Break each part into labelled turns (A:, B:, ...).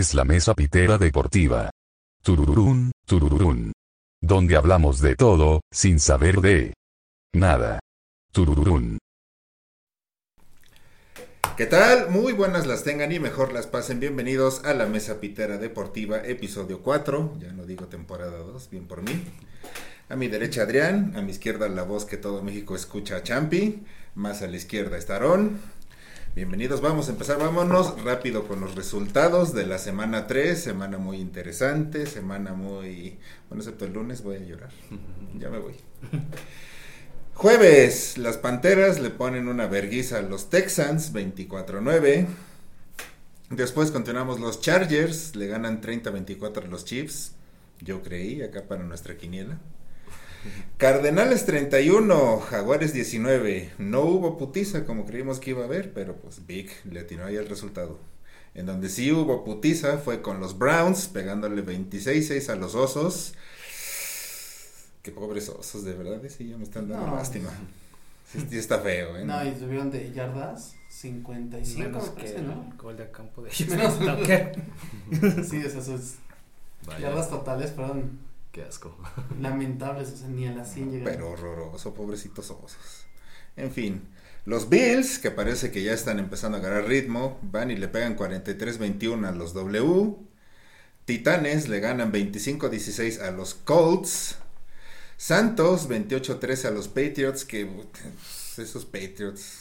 A: es la mesa pitera deportiva. Turururún, turururún. Donde hablamos de todo, sin saber de nada. Turururún.
B: ¿Qué tal? Muy buenas las tengan y mejor las pasen. Bienvenidos a la Mesa Pitera Deportiva, episodio 4. Ya no digo temporada 2, bien por mí. A mi derecha Adrián, a mi izquierda la voz que todo México escucha a Champi, más a la izquierda está Aarón. Bienvenidos, vamos a empezar, vámonos rápido con los resultados de la semana 3, semana muy interesante, semana muy... Bueno, excepto el lunes voy a llorar, ya me voy. Jueves, las Panteras le ponen una verguiza a los Texans, 24-9. Después continuamos los Chargers, le ganan 30-24 a los Chiefs. Yo creí, acá para nuestra quiniela. Cardenales 31, Jaguares 19. No hubo putiza como creímos que iba a haber, pero pues Big le atinó ahí el resultado. En donde sí hubo putiza fue con los Browns, pegándole 26-6 a los Osos. Qué pobres osos, de verdad, sí, ya me están dando
C: No.
B: lástima. Sí, sí está feo, ¿eh?
C: No, y subieron de yardas 55,
D: Menos
C: me
D: que
C: parece,
D: el
C: ¿no?
D: gol de campo de
C: Menos. Sí, o sea, sus
D: Vaya,
C: yardas totales fueron
D: qué asco.
C: lamentables, o sea, ni a las 100 llegaron.
B: Pero horroroso, pobrecitos osos. En fin, los Bills, que parece que ya están empezando a agarrar ritmo, van y le pegan 43-21 a los W. Titanes le ganan 25-16 a los Colts. Santos 28-13 a los Patriots, que esos Patriots.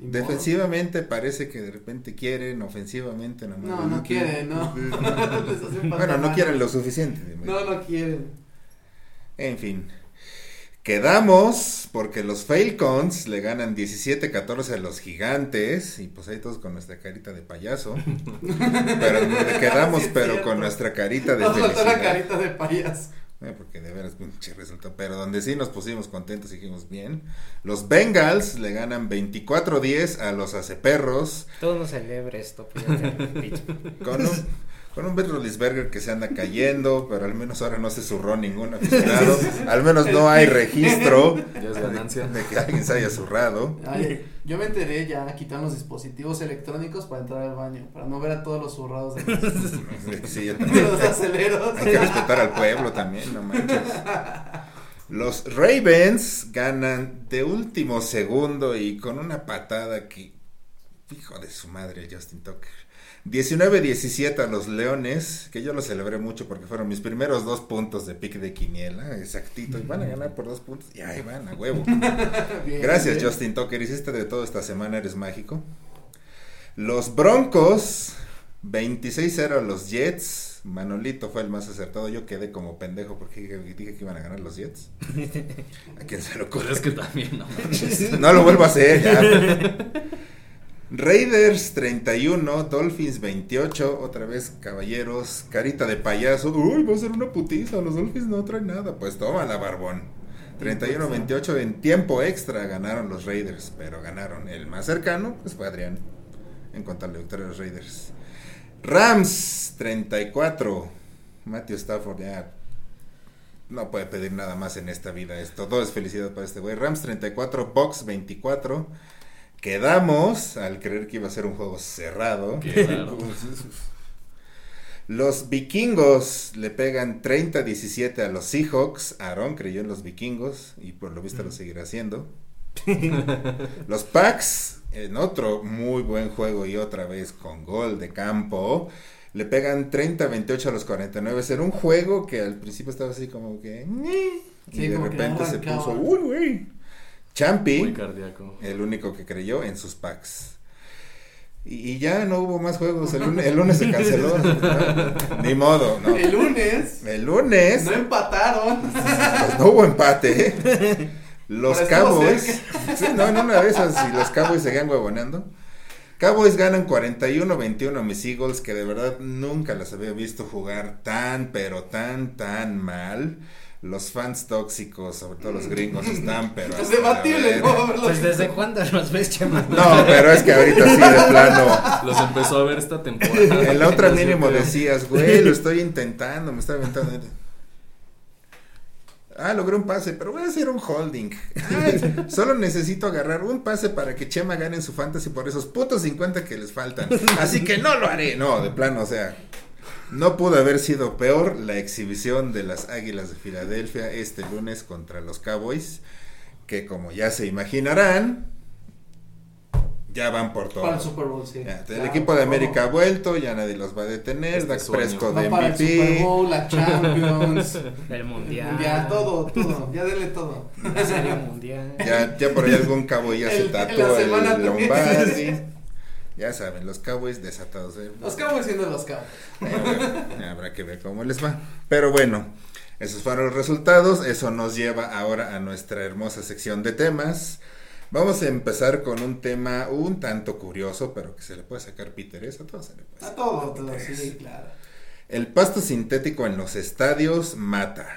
B: Defensivamente parece que de repente quieren, ofensivamente no
C: No, no quieren, no.
B: Bueno, no quieren lo suficiente.
C: No, no quieren.
B: En fin. Quedamos porque los Falcons le ganan 17-14 a los gigantes y pues ahí todos con nuestra carita de payaso. Pero quedamos pero
C: cierto.
B: con nuestra carita de
C: Nos faltó la carita de payaso.
B: Eh, porque de veras pinche resultado. Pero donde sí nos pusimos contentos y dijimos bien. Los Bengals le ganan 24-10 a los Aceperros
D: Todo no celebre esto. pues,
B: con un, con un Ben Roethlisberger que se anda cayendo, pero al menos ahora no se zurró ningún aficionado. Al menos no hay registro
E: Ya es ganancia.
B: de que alguien se haya zurrado.
C: Ay, yo me enteré ya quitando los dispositivos electrónicos para entrar al baño, para no ver a todos los zurrados de los,
B: Sí,
C: de
B: también.
C: los aceleros.
B: Hay que respetar al pueblo también, no manches. Los Ravens ganan de último segundo y con una patada que. Hijo de su madre, Justin Tucker. 19-17 a los Leones, que yo lo celebré mucho porque fueron mis primeros dos puntos de pick de quiniela, exactito, y van a ganar por dos puntos, y ahí van, a huevo.
C: Bien,
B: Gracias,
C: bien.
B: Justin Tucker. Hiciste de todo esta semana, eres mágico. Los Broncos, 26-0 a los Jets. Manolito fue el más acertado. Yo quedé como pendejo porque dije, que iban a ganar los Jets. ¿A quién se lo ocurre?
E: Es que también, no manches.
B: No lo vuelvo a hacer ya. Raiders 31, Dolphins 28, otra vez caballeros, carita de payaso. Uy, va a ser una putiza, los Dolphins no traen nada. Pues toma la barbón. 31-28 en tiempo extra ganaron los Raiders, pero ganaron. El más cercano pues fue Adrián en cuanto a la victoria de los Raiders. Rams 34, Matthew Stafford ya no puede pedir nada más en esta vida. Esto todo es felicidad para este güey. Rams 34, Box 24. Quedamos al creer que iba a ser un juego cerrado.
E: Raro.
B: Los vikingos le pegan 30-17 a los Seahawks. Aaron creyó en los vikingos y por lo visto lo seguirá haciendo. los Packs, en otro muy buen juego y otra vez con gol de campo, le pegan 30-28 a los 49. Era un juego que al principio estaba así como que... Y de
C: que
B: repente se puso... ¡Uy, güey! Champi.
E: Muy cardíaco.
B: El único que creyó en sus packs. Y, y ya no hubo más juegos. El lunes, el lunes se canceló. ¿no? Ni modo, ¿no?
C: El lunes
B: El lunes
C: no empataron.
B: pues, no hubo empate. ¿eh? Los Cowboys. Sí, no, en una de esas, y los Cowboys seguían huevoneando. Cowboys ganan 41-21 a mis Eagles, que de verdad nunca las había visto jugar tan, pero tan, tan mal. Los fans tóxicos, sobre todo los gringos, están, pero.
C: Es debatible, ¿no?
D: Pues desde cuándo los ves, chama.
B: No, pero es que ahorita sí, de plano.
E: Los empezó a ver esta temporada.
B: En la otra mínimo
E: creo.
B: decías, güey, lo estoy intentando, me está aventando. Ah, logré un pase, pero voy a hacer un holding. Ay, solo necesito agarrar un pase para que Chema gane en su fantasy por esos putos 50 que les faltan. Así que no lo haré. No, de plano, o sea, no pudo haber sido peor la exhibición de las Águilas de Filadelfia este lunes contra los Cowboys, que como ya se imaginarán, ya van por todo.
C: Para el Super Bowl, sí.
B: Ya, el equipo de América ha vuelto, ya nadie los va a detener.
E: Este
B: Dak. Prescott de
C: para el Super
B: MVP.
C: Bowl, la Champions,
D: El mundial.
C: Mundial, todo, todo. Ya denle todo.
D: La serie mundial.
B: Ya, ya por ahí algún cowboy ya se
C: El-
B: tatuó el,
C: también.
B: Lombardi. Ya saben, los Cowboys desatados. ¿eh?
C: Los Cowboys siendo los Cowboys.
B: Eh, habrá que ver cómo les va. Pero bueno, esos fueron los resultados. Eso nos lleva ahora a nuestra hermosa sección de temas. Vamos a empezar con un tema un tanto curioso, pero que se le puede sacar piteres a todos. Se le puede
C: A
B: sacar
C: todo, todo,
B: piteres.
C: sí, claro.
B: El pasto sintético en los estadios mata.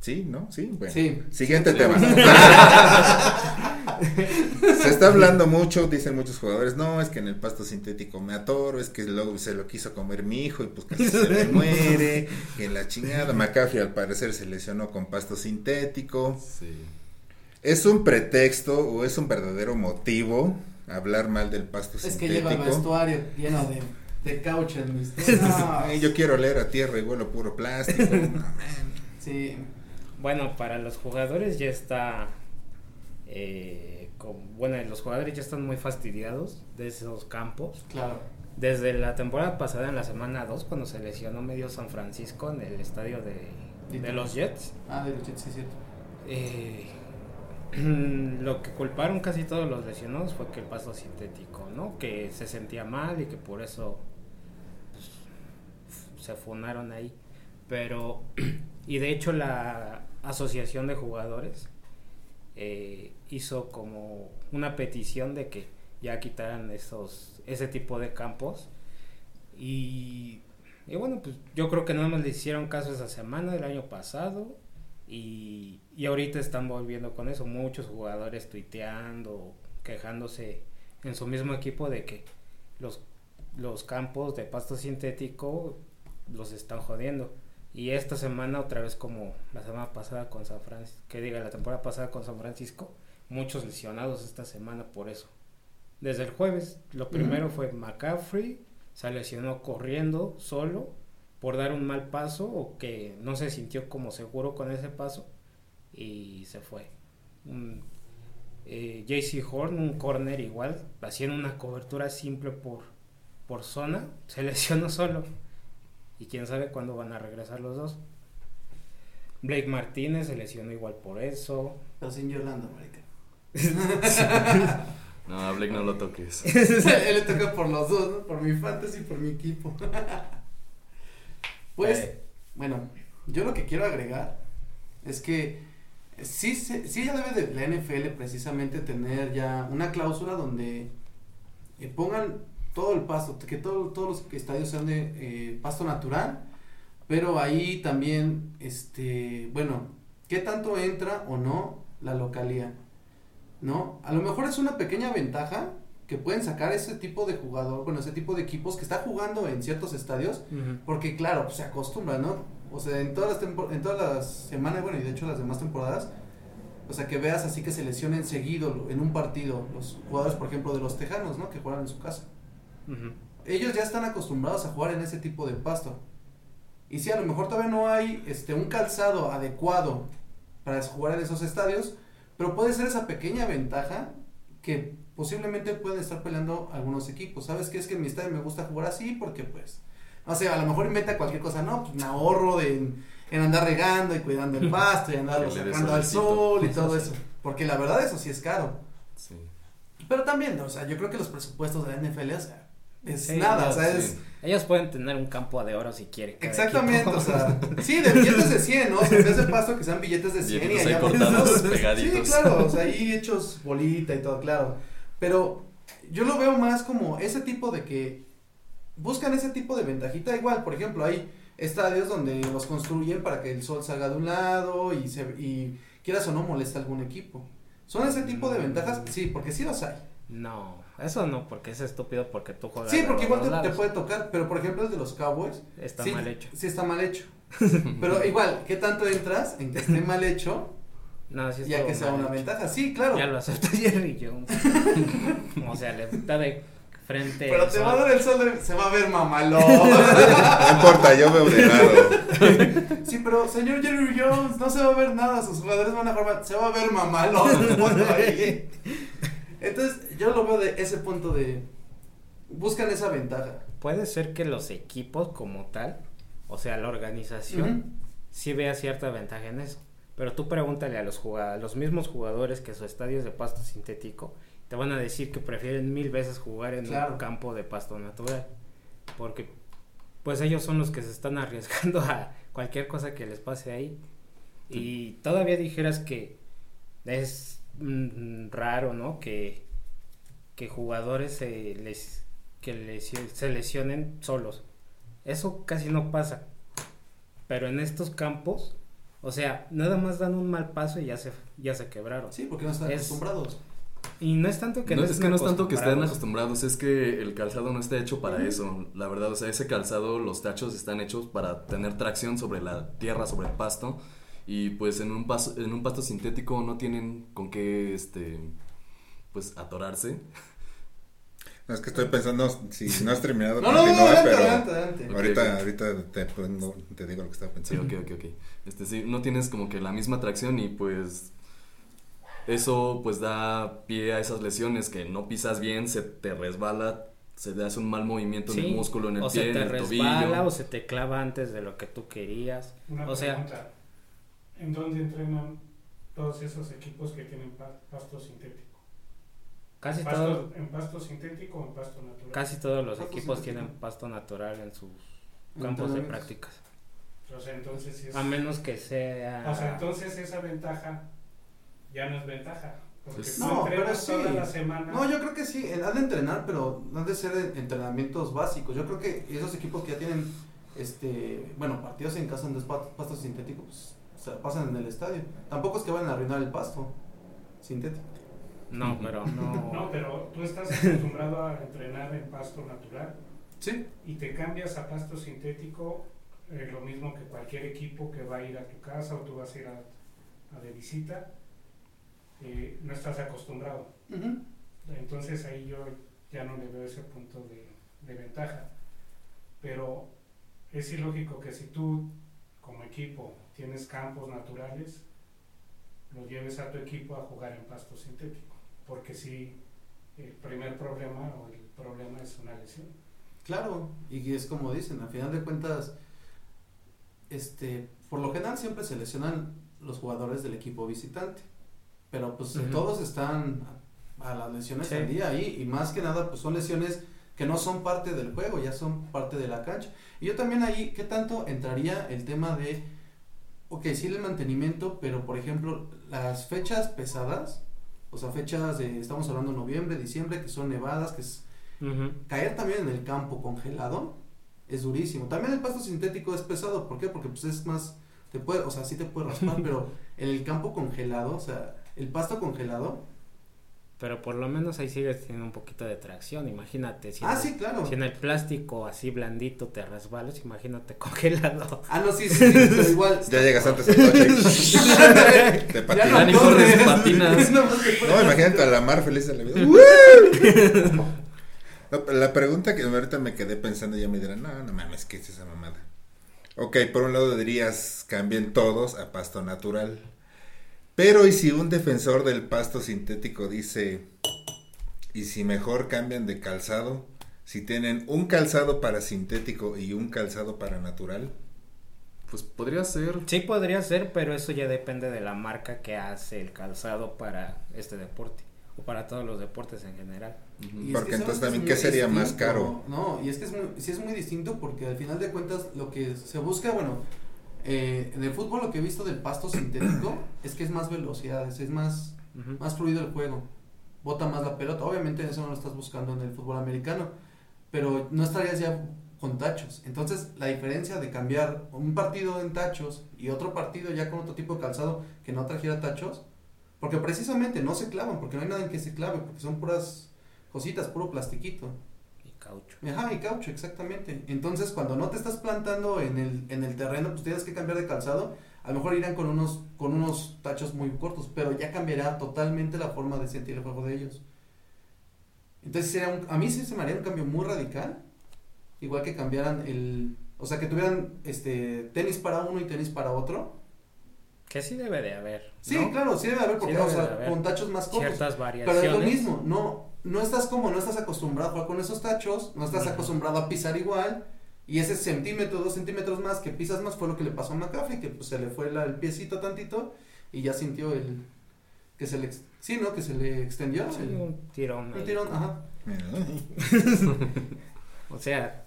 B: ¿Sí? ¿No? Sí. Bueno.
C: Sí.
B: Siguiente tema. se está hablando mucho, dicen muchos jugadores, no, es que en el pasto sintético me atoro, es que luego se lo quiso comer mi hijo y pues casi se me muere, que la chingada. McCaffrey al parecer se lesionó con pasto sintético.
E: Sí.
B: ¿Es un pretexto o es un verdadero motivo hablar mal del pasto
C: Es que lleva el
B: sintético?
C: vestuario lleno de, de caucho en mis. No,
B: Ay, yo quiero leer a tierra y vuelo puro plástico. No.
C: Sí.
D: Bueno, para los jugadores ya está. Eh, con- bueno, los jugadores ya están muy fastidiados de esos campos.
C: Claro.
D: Desde la temporada pasada, en la semana 2, cuando se lesionó medio San Francisco en el estadio de, de los Jets,
C: Ah, de los Jets, sí, cierto.
D: eh, lo que culparon casi todos los lesionados fue que el pasto sintético, ¿no? Que se sentía mal y que por eso pues, se funaron ahí. Pero, y de hecho la asociación de jugadores eh, hizo como una petición de que ya quitaran esos, ese tipo de campos. Y, y bueno, pues yo creo que no nos le hicieron caso esa semana, el año pasado. Y, y ahorita están volviendo con eso. Muchos jugadores tuiteando, quejándose en su mismo equipo de que los, los campos de pasto sintético los están jodiendo. Y esta semana, otra vez como la semana pasada con San Francisco, que diga la temporada pasada con San Francisco, muchos lesionados esta semana por eso. Desde el jueves, lo primero fue McCaffrey, se lesionó corriendo solo por dar un mal paso o que no se sintió como seguro con ese paso y se fue. Un, eh, JC Horn, un corner igual, haciendo una cobertura simple por, por zona, se lesionó solo. Y quién sabe cuándo van a regresar los dos. Blake Martínez se lesionó igual por eso.
C: Pero sin Yolanda, marica.
E: No, a Blake no lo toques.
C: Él le toca por los dos, ¿no? Por mi fantasy y por mi equipo. pues,
D: Eh.
C: bueno, yo lo que quiero agregar es que sí, se- sí ya debe de la NFL precisamente tener ya una cláusula donde eh, pongan todo el pasto, que todo- todos los estadios sean de eh, pasto natural, pero ahí también, este, bueno, ¿qué tanto entra o no la localía? ¿No? A lo mejor es una pequeña ventaja que pueden sacar ese tipo de jugador, bueno, ese tipo de equipos que está jugando en ciertos estadios, porque claro, pues, se acostumbra, ¿no? O sea, en todas las en todas las semanas, bueno, y de hecho las demás temporadas, o sea, que veas así que se lesionen seguido en un partido los jugadores, por ejemplo, de los Tejanos, ¿no? Que juegan en su casa. Ellos ya están acostumbrados a jugar en ese tipo de pasto. Y si a lo mejor todavía no hay este un calzado adecuado para jugar en esos estadios, pero puede ser esa pequeña ventaja que posiblemente pueden estar peleando algunos equipos. ¿Sabes qué? Es que en mi estadio me gusta jugar así porque pues, no sé, a lo mejor inventa cualquier cosa, no, pues me ahorro de, en, en andar regando y cuidando el pasto y andarlo sacando al sol y todo eso. Porque la verdad eso sí es caro.
E: Sí.
C: Pero también, o sea, yo creo que los presupuestos de la NFL, o sea, es
D: Sí,
C: nada, o sea,
E: sí.
C: es...
D: Ellos pueden tener un campo de oro si quieren.
C: Exactamente,
D: equipo.
C: o sea, sí, de billetes de 100, ¿no? O sea, en vez de pasto que sean billetes de 100 y allá
E: cortados,
C: Sí,
E: pegaditos.
C: claro, o sea, ahí hechos bolita y todo, claro. Pero yo lo veo más como ese tipo de que buscan ese tipo de ventajita igual, por ejemplo, hay estadios donde los construyen para que el sol salga de un lado y se y quieras o no molesta a algún equipo. Son ese tipo de ventajas, sí, porque sí los hay.
D: No, eso no, porque es estúpido porque tú juegas.
C: Sí, porque igual te, puede tocar, pero por ejemplo el de los Cowboys
D: Está
C: sí,
D: mal hecho.
C: Sí, está mal hecho. Pero igual, ¿qué tanto entras en que esté mal hecho?
D: No, sí
C: ya que sea una
D: hecho.
C: ventaja. Sí, claro.
D: Ya lo acepta Jerry Jones. o sea, le está de frente.
C: Pero te va a dar el sol, de- se va a ver mamalón.
B: No importa, yo veo de lado.
C: sí, pero señor Jerry Jones, no se va a ver nada, sus jugadores van a jugar se va a ver mamalón. Entonces, yo lo veo de ese punto de, buscan esa ventaja.
D: Puede ser que los equipos como tal, o sea, la organización, sí vea cierta ventaja en eso. Pero tú pregúntale a los jugadores, los mismos jugadores que su estadio es de pasto sintético, te van a decir que prefieren mil veces jugar en
C: Claro.
D: un campo de pasto natural. Porque pues ellos son los que se están arriesgando a cualquier cosa que les pase ahí. Y todavía dijeras que es raro, ¿no? Que, que jugadores se les que lesio- se lesionen solos. Eso casi no pasa. Pero en estos campos, o sea, nada más dan un mal paso y ya se ya se quebraron.
C: Sí, porque no están
D: Es-
C: acostumbrados.
D: Y no es tanto que
E: no,
D: no,
E: es
D: estén
E: que no es tanto que estén
D: acostumbrados.
E: acostumbrados, es que el calzado no está hecho para eso. La verdad, o sea, ese calzado, los tachos están hechos para tener tracción sobre la tierra, sobre el pasto. Y pues en un paso, en un pasto sintético no tienen con qué este pues atorarse.
B: No, es que estoy pensando si no has terminado,
C: No, no, no,
B: pero
C: adelante, adelante.
E: Ok,
B: ahorita, ahorita te, te digo lo que estaba
E: Sí,
B: pensando.
E: ok, ok, ok. Este, sí, no tienes como que la misma tracción y pues eso pues da pie a esas lesiones que no pisas bien, se te resbala, se te hace un mal movimiento en
D: Sí,
E: el músculo, en el
D: o
E: pie,
D: se te
E: en el
D: resbala
E: tobillo.
D: o se te clava antes de lo que tú querías.
F: Una
D: O sea-
F: pregunta. ¿En dónde entrenan todos esos equipos que tienen pa- pasto sintético?
D: Casi
F: ¿Pasto-
D: todo,
F: ¿En pasto sintético o en pasto natural?
D: casi todos los
C: Pasto
D: equipos
C: sintético.
D: tienen pasto natural en sus campos de prácticas.
F: O sea, entonces es...
D: A menos que sea
F: O sea, entonces esa ventaja ya no es ventaja. Porque
E: Pues-
C: No, pero sí.
F: toda la semana.
C: No, yo creo que sí, eh, han de entrenar, pero han de ser entrenamientos básicos. Yo creo que esos equipos que ya tienen, este, bueno, partidos en casa donde es pa- pasto sintético, pues se la pasan en el estadio. Tampoco es que vayan a arruinar el pasto sintético.
D: No, pero no.
F: No, pero tú estás acostumbrado a entrenar en pasto natural
C: Sí.
F: y te cambias a pasto sintético, eh, lo mismo que cualquier equipo que va a ir a tu casa o tú vas a ir a, a de visita, eh, no estás acostumbrado. Entonces ahí yo ya no le veo ese punto de, de ventaja. Pero es ilógico que si tú como equipo tienes campos naturales, lo lleves a tu equipo a jugar en pasto sintético. Porque si el primer problema o el problema es una lesión.
C: Claro, y es como dicen, al final de cuentas, este, por lo general siempre se lesionan los jugadores del equipo visitante, pero pues todos están a, a las lesiones
D: Sí.
C: al día ahí, y más que nada pues son lesiones que no son parte del juego, ya son parte de la cancha. Y yo también ahí, ¿qué tanto entraría el tema de, ok, sí el mantenimiento, pero por ejemplo, las fechas pesadas, o sea, fechas de, estamos hablando noviembre, diciembre, que son nevadas, que es caer también en el campo congelado es durísimo. También el pasto sintético es pesado, ¿por qué? Porque pues es más, te puede, o sea, sí te puede raspar, pero en el campo congelado, o sea, el pasto congelado,
D: Pero por lo menos ahí sigues teniendo un poquito de tracción. Imagínate. Si
C: ah,
D: en el-
C: sí, claro.
D: Si en el plástico así blandito te resbalas, imagínate congelado.
C: Ah, no, sí, sí, sí, pero igual.
B: Ya llegas antes del coche. te patinas.
E: Ya
C: no
E: corres, patinas.
B: Imagínate a la mar feliz de la vida. No, pero la pregunta que ahorita me quedé pensando ya me dirán, no, no mames, ¿qué es esa mamada? Ok, por un lado dirías, cambien todos a pasto natural. Pero ¿y si un defensor del pasto sintético dice, y si mejor cambian de calzado? Si tienen un calzado para sintético y un calzado para natural.
E: Pues podría ser.
D: Sí podría ser, pero eso ya depende de la marca que hace el calzado para este deporte. O para todos los deportes en general.
C: Es
B: Porque
C: que
B: entonces también,
C: es
B: ¿qué
C: muy
B: sería más
C: distinto.
B: caro?
C: No, y es que es muy, sí es muy distinto porque al final de cuentas lo que se busca, bueno, eh, en el fútbol lo que he visto del pasto sintético es que es más velocidad, es, más, más fluido el juego, bota más la pelota, obviamente eso no lo estás buscando en el fútbol americano, pero no estarías ya con tachos, entonces la diferencia de cambiar un partido en tachos y otro partido ya con otro tipo de calzado que no trajera tachos, porque precisamente no se clavan, porque no hay nada en que se clave, porque son puras cositas, puro plastiquito.
D: Caucho.
C: Ajá, y caucho, exactamente. Entonces, cuando no te estás plantando en el, en el terreno, pues tienes que cambiar de calzado. A lo mejor irán con unos, con unos tachos muy cortos, pero ya cambiará totalmente la forma de sentir el juego de ellos. Entonces, sería un- a mí sí se me haría un cambio muy radical. Igual que cambiaran el... O sea, que tuvieran este tenis para uno y tenis para otro.
D: Que sí debe de haber.
C: Sí, claro, sí debe haber, porque,
D: debe
C: o sea,
D: de haber
C: con tachos más cortos.
D: Ciertas
C: Pero
D: variaciones.
C: es lo mismo, no, no estás como, no estás acostumbrado a jugar con esos tachos, no estás acostumbrado a pisar igual, y ese centímetro, dos centímetros más que pisas más fue lo que le pasó a McCaffrey, que pues se le fue la- el piecito tantito y ya sintió el, que se le, sí, ¿no? Que se le extendió
D: Sí,
C: el,
D: un tirón. ahí.
C: tirón, ajá.
D: O sea,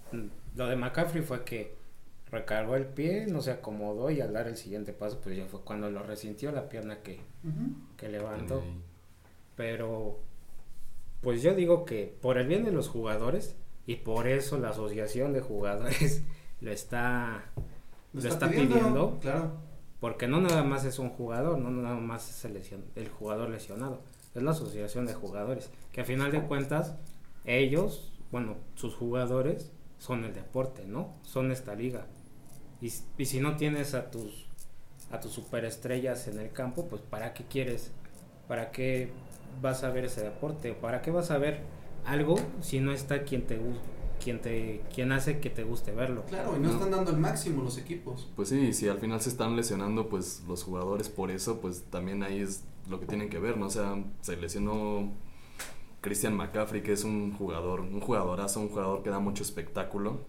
D: lo de McCaffrey fue que recargó el pie, no se acomodó y al dar el siguiente paso, pues ya fue cuando lo resintió la pierna que, que levantó. Pero, pues yo digo que por el bien de los jugadores y por eso la asociación de jugadores lo está, lo está pidiendo.
C: Claro.
D: porque no nada más es un jugador, no nada más es el, el jugador lesionado, es la asociación de jugadores, que a final de cuentas ellos, bueno, sus jugadores son el deporte, ¿no? Son esta liga. Y, y si no tienes a tus a tus superestrellas en el campo, pues ¿para qué quieres? ¿Para qué vas a ver ese deporte? ¿Para qué vas a ver algo si no está quien te gu- quien te quien hace que te guste verlo?
C: Claro, y no,
E: No.
C: están dando el máximo los equipos.
E: Pues sí, si al final se están lesionando, pues los jugadores por eso, pues también ahí es lo que tienen que ver, ¿no? O sea, se lesionó Christian McCaffrey, que es un jugador, un jugadorazo, un jugador que da mucho espectáculo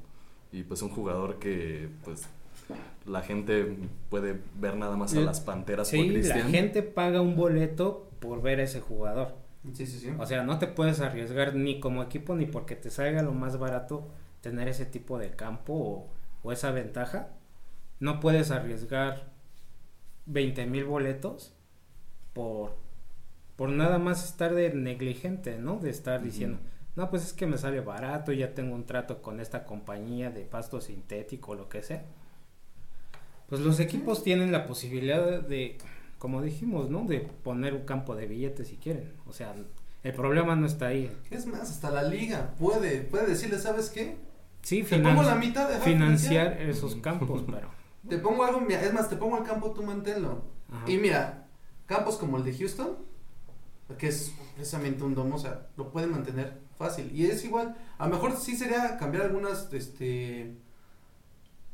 E: y pues un jugador que pues la gente puede ver nada más a
D: Sí.
E: las panteras por
D: Sí, la gente paga un boleto por ver a ese jugador.
C: Sí, sí, sí.
D: O sea, no te puedes arriesgar ni como equipo ni porque te salga lo más barato tener ese tipo de campo o, o esa ventaja. No puedes arriesgar 20 mil boletos por, por nada más estar de negligente, ¿no? De estar diciendo, no, pues es que me sale barato, ya tengo un trato con esta compañía de pasto sintético o lo que sea. Pues los equipos tienen la posibilidad de, como dijimos, ¿no? De poner un campo de billetes si quieren. O sea, el problema no está ahí.
C: Es más, hasta la liga puede, puede decirle, ¿sabes qué?
D: Sí,
C: Te
D: finan-
C: pongo la mitad de
D: financiar esos campos, pero...
C: Te pongo algo, mira, es más, te pongo el campo, tú manténlo.
D: ajá.
C: Y mira, campos como el de Houston, que es precisamente un domo, o sea, lo pueden mantener fácil. Y es igual, a lo mejor sí sería cambiar algunas, este,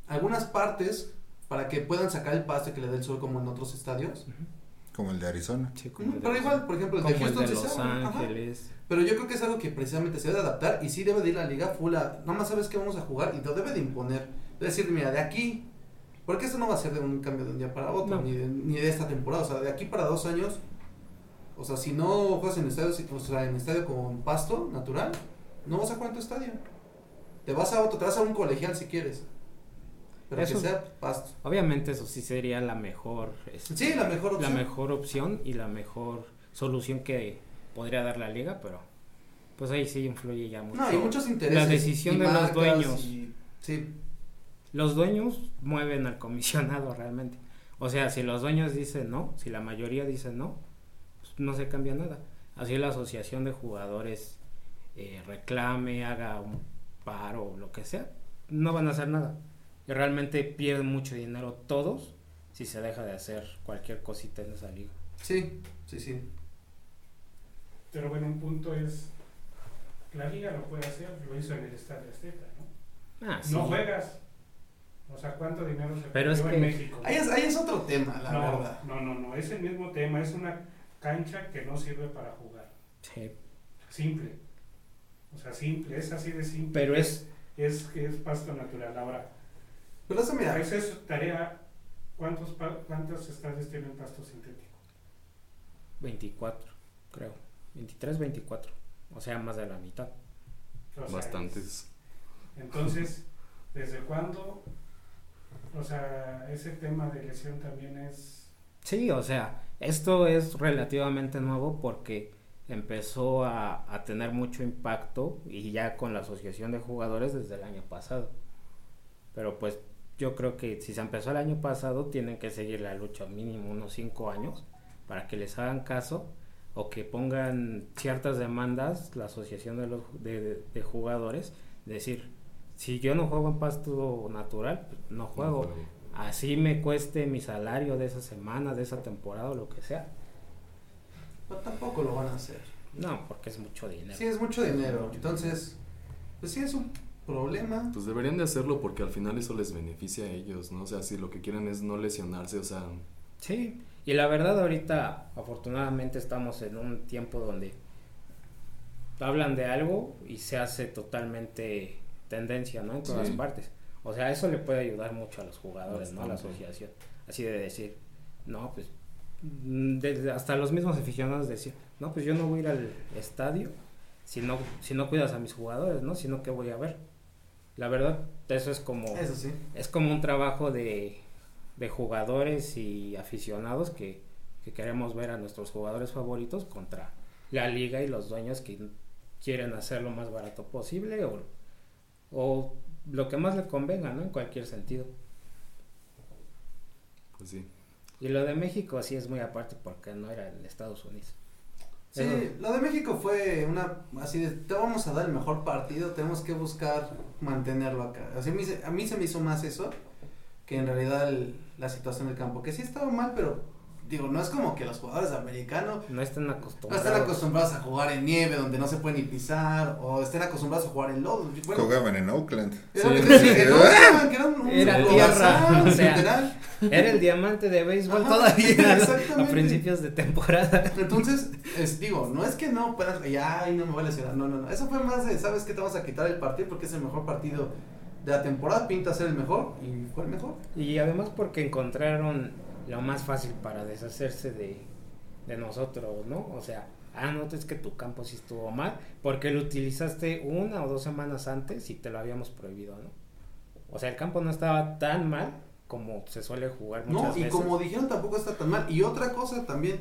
C: algunas partes para que puedan sacar el pasto que le dé el sol como en otros estadios.
B: Como el de Arizona.
D: Sí, como
C: Ujú,
D: el de
C: Pero igual, por ejemplo, el de
D: el de Los
C: se.
D: Ángeles.
C: Pero yo creo que es algo que precisamente se debe de adaptar y sí debe de ir la liga full a, nada más sabes que vamos a jugar y lo debe de imponer. Debe decir, mira, de aquí, porque esto no va a ser de un cambio de un día para otro,
D: No.
C: ni, de, ni de esta temporada, o sea, de aquí para dos años, o sea, si no juegas en estadio, o sea, en estadio con pasto natural, no vas a jugar en tu estadio. Te vas a otro, te vas a un colegial si quieres. Pero
D: Eso-
C: que sea pasto.
D: Obviamente eso sí sería la mejor... este,
C: Sí, la mejor
D: la
C: opción.
D: mejor opción y la mejor solución que podría dar la liga, pero pues ahí sí influye ya mucho.
C: No, hay muchos intereses.
D: La decisión de los dueños.
C: y- sí,
D: Los dueños mueven al comisionado realmente. O sea, si los dueños dicen no, si la mayoría dice no, pues no se cambia nada. Así la asociación de jugadores eh, reclame, haga un paro o lo que sea, no van a hacer nada. Y realmente pierden mucho dinero todos si se deja de hacer cualquier cosita en esa liga.
C: sí, sí, sí.
F: Pero bueno, un punto es, la liga lo puede hacer, lo hizo en el Estadio Azteca, ¿no?
D: Ah, sí.
F: No juegas. O sea, ¿cuánto dinero se
D: Pero es
F: perdió en
D: que-
F: México?
C: Ahí es, ahí es otro tema, la
F: no,
C: verdad.
F: no, no, no, es el mismo tema, es una cancha que no sirve para jugar.
D: Sí.
F: Simple. O sea, simple, es así de simple.
D: Pero es
F: Es que es pasto natural. Ahora,
C: Pero eso, mira,
F: esa es tarea. ¿Cuántos, pa- ¿Cuántos estadios tienen pasto sintético?
D: 24, creo. 23, 24. O sea, más de la mitad.
F: O sea,
E: Bastantes.
F: Entonces, ¿desde cuándo? O sea, ese tema de lesión también es...
D: Sí, o sea, esto es relativamente nuevo porque empezó a, a tener mucho impacto y ya con la asociación de jugadores desde el año pasado. Pero pues yo creo que si se empezó el año pasado tienen que seguir la lucha mínimo unos 5 años para que les hagan caso o que pongan ciertas demandas, la asociación de, los, de, de jugadores, decir, si yo no juego en pasto natural, pues no juego. Así me cueste mi salario de esa semana, de esa temporada o lo que sea.
C: Pero tampoco lo van a hacer.
D: No, porque es mucho dinero.
C: Sí, es mucho dinero. Entonces, pues sí es un problema.
E: Pues deberían de hacerlo porque al final eso les beneficia a ellos, ¿no? O sea, si lo que quieren es no lesionarse, o sea...
D: Sí, y la verdad ahorita afortunadamente estamos en un tiempo donde hablan de algo y se hace totalmente tendencia, ¿no? En todas
E: Sí.
D: partes. O sea, eso le puede ayudar mucho a los jugadores, ¿no? A la asociación. Así de decir, no, pues, mm, hasta los mismos aficionados decir, no, pues yo no voy a ir al estadio si no, si no cuidas a mis jugadores, ¿no? Si no, ¿qué voy a ver? La verdad, eso es como,
C: Eso sí.
D: es como un trabajo de, de jugadores y aficionados que, que queremos ver a nuestros jugadores favoritos contra la liga y los dueños que quieren hacer lo más barato posible o, o lo que más le convenga, ¿no? En cualquier sentido.
E: Pues sí.
D: Y lo de México sí es muy aparte porque no era en Estados Unidos.
C: Sí,
D: Eso-
C: lo de México fue una así de te vamos a dar el mejor partido, tenemos que buscar mantenerlo acá. Así a mí, se- me hizo más eso que en realidad el- la situación del campo, que sí estaba mal, pero digo, no es como que los jugadores americanos
D: No están
C: no
D: acostumbrados.
C: están acostumbrados a jugar en nieve donde no se puede ni pisar o estén acostumbrados a jugar en lodo. Bueno,
B: Jugaban en Oakland.
C: era
E: Sí.
C: que no, un
D: tierra, o sea,
C: literal.
D: Era el diamante de béisbol
C: Ajá,
D: todavía a principios de temporada.
C: Entonces, es, digo, no es que no, y, ay, no me voy a lesionar, no, no, no, eso fue más de, ¿sabes qué? Te vamos a quitar el partido porque es el mejor partido de la temporada, pinta ser el mejor, y fue el mejor.
D: Y además porque encontraron lo más fácil para deshacerse de, de nosotros, ¿no? O sea, ah, no, es que tu campo sí estuvo mal porque lo utilizaste una o dos semanas antes y te lo habíamos prohibido, ¿no? O sea, el campo no estaba tan mal como se suele jugar muchas
C: No, y
D: veces.
C: como dijeron, tampoco está tan mal. Y otra cosa también,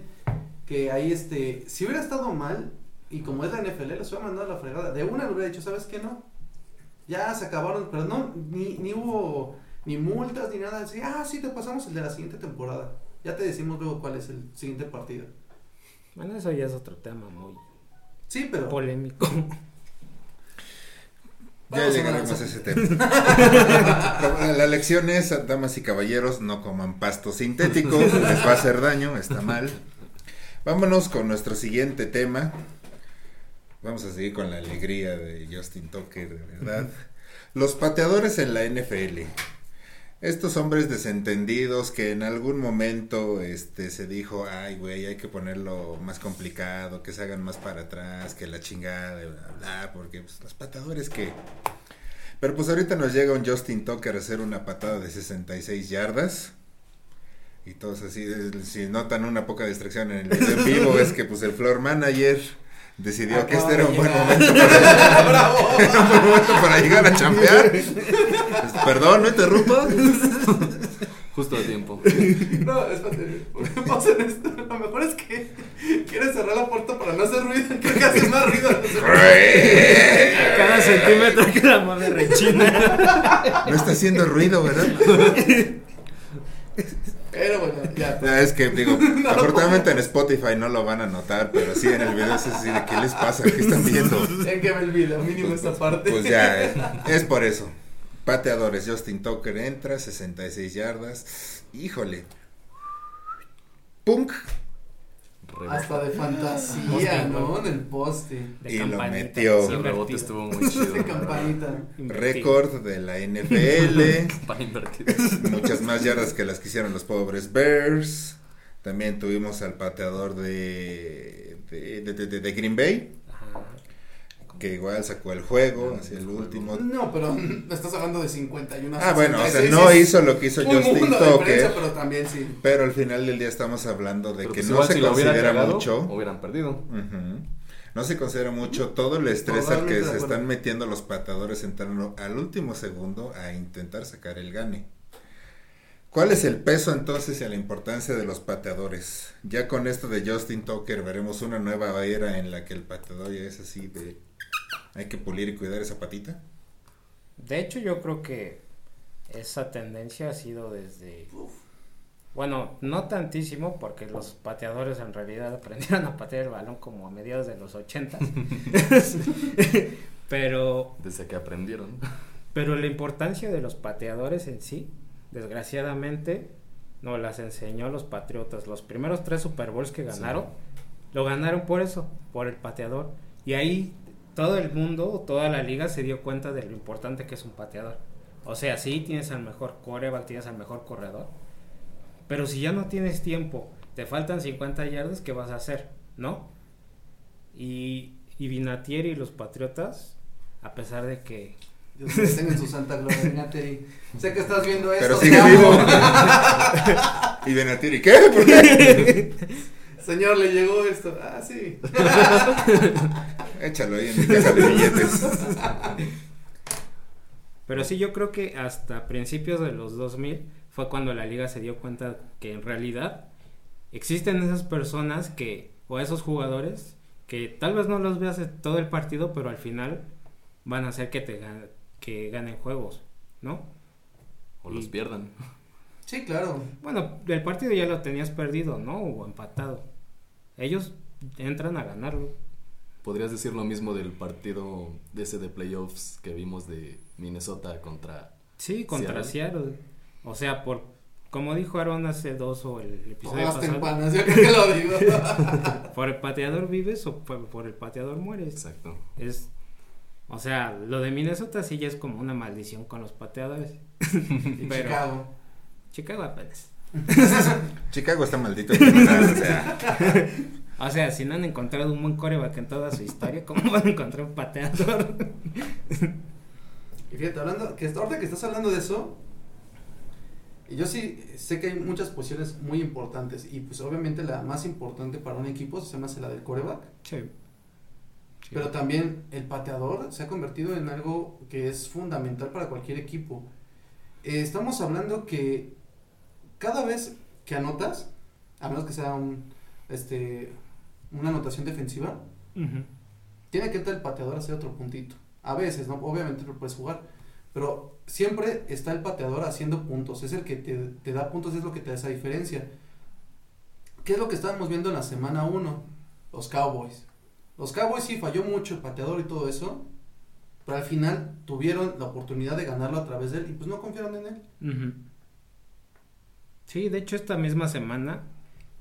C: que ahí, este, si hubiera estado mal, y como es la NFL, les hubiera mandado a la fregada, de una le hubiera dicho, ¿sabes qué? No, ya se acabaron, pero no, ni, ni hubo ni multas ni nada. Así, ah, sí, te pasamos el de la siguiente temporada. Ya te decimos luego cuál es el siguiente partido.
D: Bueno, eso ya es otro tema muy
C: Sí, pero...
D: polémico.
B: Ya llegaremos a ese tema. La lección es, damas y caballeros, no coman pasto sintético, les va a hacer daño, está mal. Vámonos con nuestro siguiente tema. Vamos a seguir con la alegría de Justin Tucker, de verdad. Los pateadores en la NFL. Estos hombres desentendidos que en algún momento este se dijo, ay güey, hay que ponerlo más complicado, que se hagan más para atrás, que la chingada, bla, bla, porque pues, los pateadores que... Pero pues ahorita nos llega un Justin Tucker a hacer una patada de 66 yardas. Y todos así, eh, si notan una poca distracción en el en vivo, es que pues el floor manager decidió que este era un buen momento para,
C: ¡Bravo!
B: era un buen momento para llegar a chambear. Este, Perdón, no interrumpa.
E: Justo a tiempo.
C: No, espérate. Vamos en esto. Lo mejor es que quieres cerrar la puerta para no hacer ruido. Creo que hace más ruido.
D: Cada centímetro que la mame rechina.
B: No está haciendo ruido, ¿verdad?
C: Pero bueno, ya.
B: Ya, es que digo, afortunadamente en Spotify no lo van a notar, pero sí en el video es así de qué les pasa, qué están viendo.
C: En que me olvido, mínimo esta parte.
B: Pues ya, eh, es por eso. Pateadores, Justin Tucker entra, 66 yardas. Híjole. Punk.
C: Hasta de fantasía, ¿no? En el poste.
D: De
B: Y lo
D: campanita,
B: metió.
D: sí,
E: Ese rebote estuvo muy chido.
C: De campanita.
B: Récord de la NFL.
E: Para invertir.
B: Muchas más yardas que las que hicieron los pobres Bears. También tuvimos al pateador de, de, de- de- de Green Bay. Que igual sacó el juego hacia el último.
C: No, pero estás hablando de 51
B: Ah, bueno, o sea,
C: 66,
B: no hizo lo que hizo
C: un
B: Justin
C: mundo de diferencia,
B: Tucker,
C: pero también sí.
B: pero al final del día estamos hablando de
E: Pero
B: que
E: pues
B: no
E: igual
B: se
E: si lo hubiera
B: considera mucho.
E: Hubieran perdido.
B: No se considera mucho todo el estrés al que se están metiendo los patadores entrando al último segundo a intentar sacar el gane. ¿Cuál es el peso entonces y la importancia de los pateadores? Ya con esto de Justin Tucker veremos una nueva era en la que el pateador ya es así de hay que pulir y cuidar esa patita.
D: De hecho, yo creo que esa tendencia ha sido desde Bueno, no tantísimo porque los pateadores en realidad aprendieron a patear el balón como a mediados de los 80. pero
E: Desde que aprendieron.
D: pero la importancia de los pateadores en sí, desgraciadamente, nos las enseñó los Patriotas. Los primeros tres Super Bowls que ganaron, lo ganaron por eso, por el pateador. Y ahí todo el mundo, toda la liga se dio cuenta de lo importante que es un pateador. O sea, sí tienes al mejor coreback, tienes al mejor corredor. Pero si ya no tienes tiempo, te faltan 50 yardas, ¿qué vas a hacer? ¿No? Y, y Vinatieri y los Patriotas, a pesar de que
C: Dios tenga en su santa gloria, Vinatieri. Sé que estás viendo esto.
B: Pero
C: te
B: sigue
C: amo.
B: vivo. y Benatiri, ¿qué? ¿Por qué?
C: Señor, le llegó esto. Ah, sí.
B: Échalo ahí en mi caja de billetes.
D: Pero sí, yo creo que hasta principios de los 2000 fue cuando la liga se dio cuenta que en realidad existen esas personas que, o esos jugadores, que tal vez no los veas todo el partido, pero al final van a hacer que te que ganen juegos, ¿no?
E: O los
D: Y-
E: pierdan.
C: Sí, claro.
D: Bueno, el partido ya lo tenías perdido, ¿no? O empatado. Ellos entran a ganarlo.
E: Podrías decir lo mismo del partido de ese de playoffs que vimos de Minnesota contra...
D: Sí, contra Seattle. O sea, por como dijo Aaron hace dos o el episodio
C: Todas
D: pasado,
C: yo creo que lo digo.
D: por el pateador vives o por, por el pateador mueres.
E: Exacto.
D: Es, o sea, lo de Minnesota sí ya es como una maldición con los pateadores. Pero-
C: Chicago.
D: Chicago apenas.
B: Chicago está maldito. o sea,
D: O sea, si no han encontrado un buen coreback en toda su historia, ¿cómo van a encontrar un pateador?
C: Y fíjate, hablando, que ahorita que estás hablando de eso, y yo sí sé que hay muchas posiciones muy importantes, y pues obviamente la más importante para un equipo se llama la del coreback,
D: Sí.
C: pero también el pateador se ha convertido en algo que es fundamental para cualquier equipo. Eh, estamos hablando que cada vez que anotas, a menos que sea un, este, una anotación defensiva, tiene que entrar el pateador a hacer otro puntito. A veces, ¿no? Obviamente lo puedes jugar. Pero siempre está el pateador haciendo puntos. Es el que te, te da puntos, es lo que te da esa diferencia. ¿Qué es lo que estábamos viendo en la semana 1? Los Cowboys. Los Cowboys sí falló mucho el pateador y todo eso. Pero al final tuvieron la oportunidad de ganarlo a través de él y pues no confiaron en él.
D: Sí, de hecho esta misma semana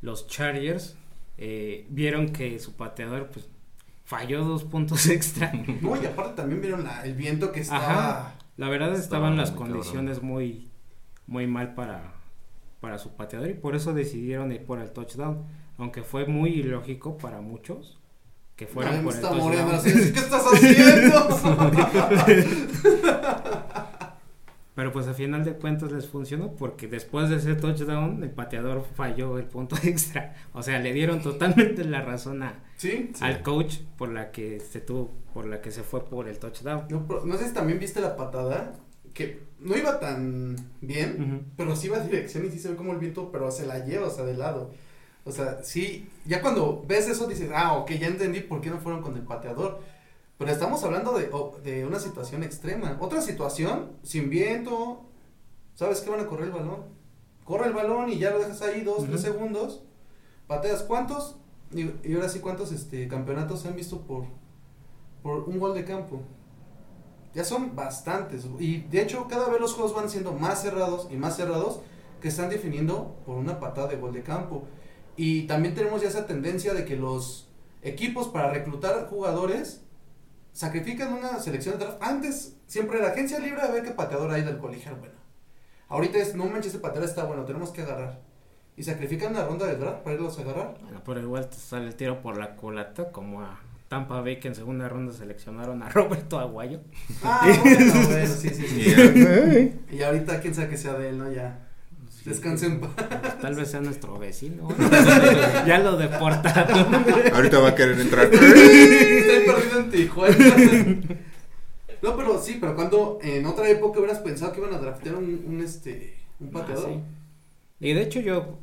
D: los Chargers eh, vieron que su pateador pues falló dos puntos extra.
C: No, y aparte también vieron la- el viento que estaba.
D: Ajá. La verdad estaban
E: Estaba
D: las condiciones muy muy mal para para su pateador y por eso decidieron ir por el touchdown, aunque fue muy ilógico para muchos que fueran
C: Ay,
D: por el
C: está
D: touchdown.
C: muriendo así, ¿Qué estás haciendo?
D: Pero pues a final de cuentas les funcionó porque después de ese touchdown el pateador falló el punto extra. O sea, le dieron totalmente la razón a,
C: sí.
E: Sí.
D: al coach por la que se tuvo, por la que se fue por el touchdown.
C: No, pero no sé si también viste la patada, que no iba tan bien, pero sí iba a dirección y sí se ve como el viento, pero se la lleva, o sea, de lado. O sea, sí, ya cuando ves eso dices, ah, ok, ya entendí por qué no fueron con el pateador. Pero estamos hablando de, de una situación extrema. Otra situación, sin viento, ¿sabes qué van a correr el balón? Corre el balón y ya lo dejas ahí dos, tres segundos, pateas. ¿Cuántos? Y, y ahora sí, ¿cuántos este, campeonatos se han visto por, por un gol de campo? Ya son bastantes. Y de hecho, cada vez los juegos van siendo más cerrados y más cerrados que están definiendo por una patada de gol de campo. Y también tenemos ya esa tendencia de que los equipos para reclutar jugadores sacrifican una selección de draft. Antes siempre era agencia libre a ver qué pateador hay del colegial. Bueno, ahorita es no manches, ese pateador está bueno, tenemos que agarrar. Y sacrifican una ronda de draft para irlos a agarrar.
D: Bueno, pero igual te sale el tiro por la culata como a Tampa Bay que en segunda ronda seleccionaron a Roberto Aguayo.
C: Ah, bueno, bueno, sí, sí, sí. Y ahorita quién sabe que sea de él, ¿no? Ya. Descansen en paz.
D: Tal vez sea nuestro vecino. ya lo deportaron.
B: Ahorita va a querer entrar.
C: Estoy perdido en Tijuana. No, pero sí, pero cuando en otra época hubieras pensado que iban a draftear un, un este un pateador.
D: Ah, sí. Y de hecho yo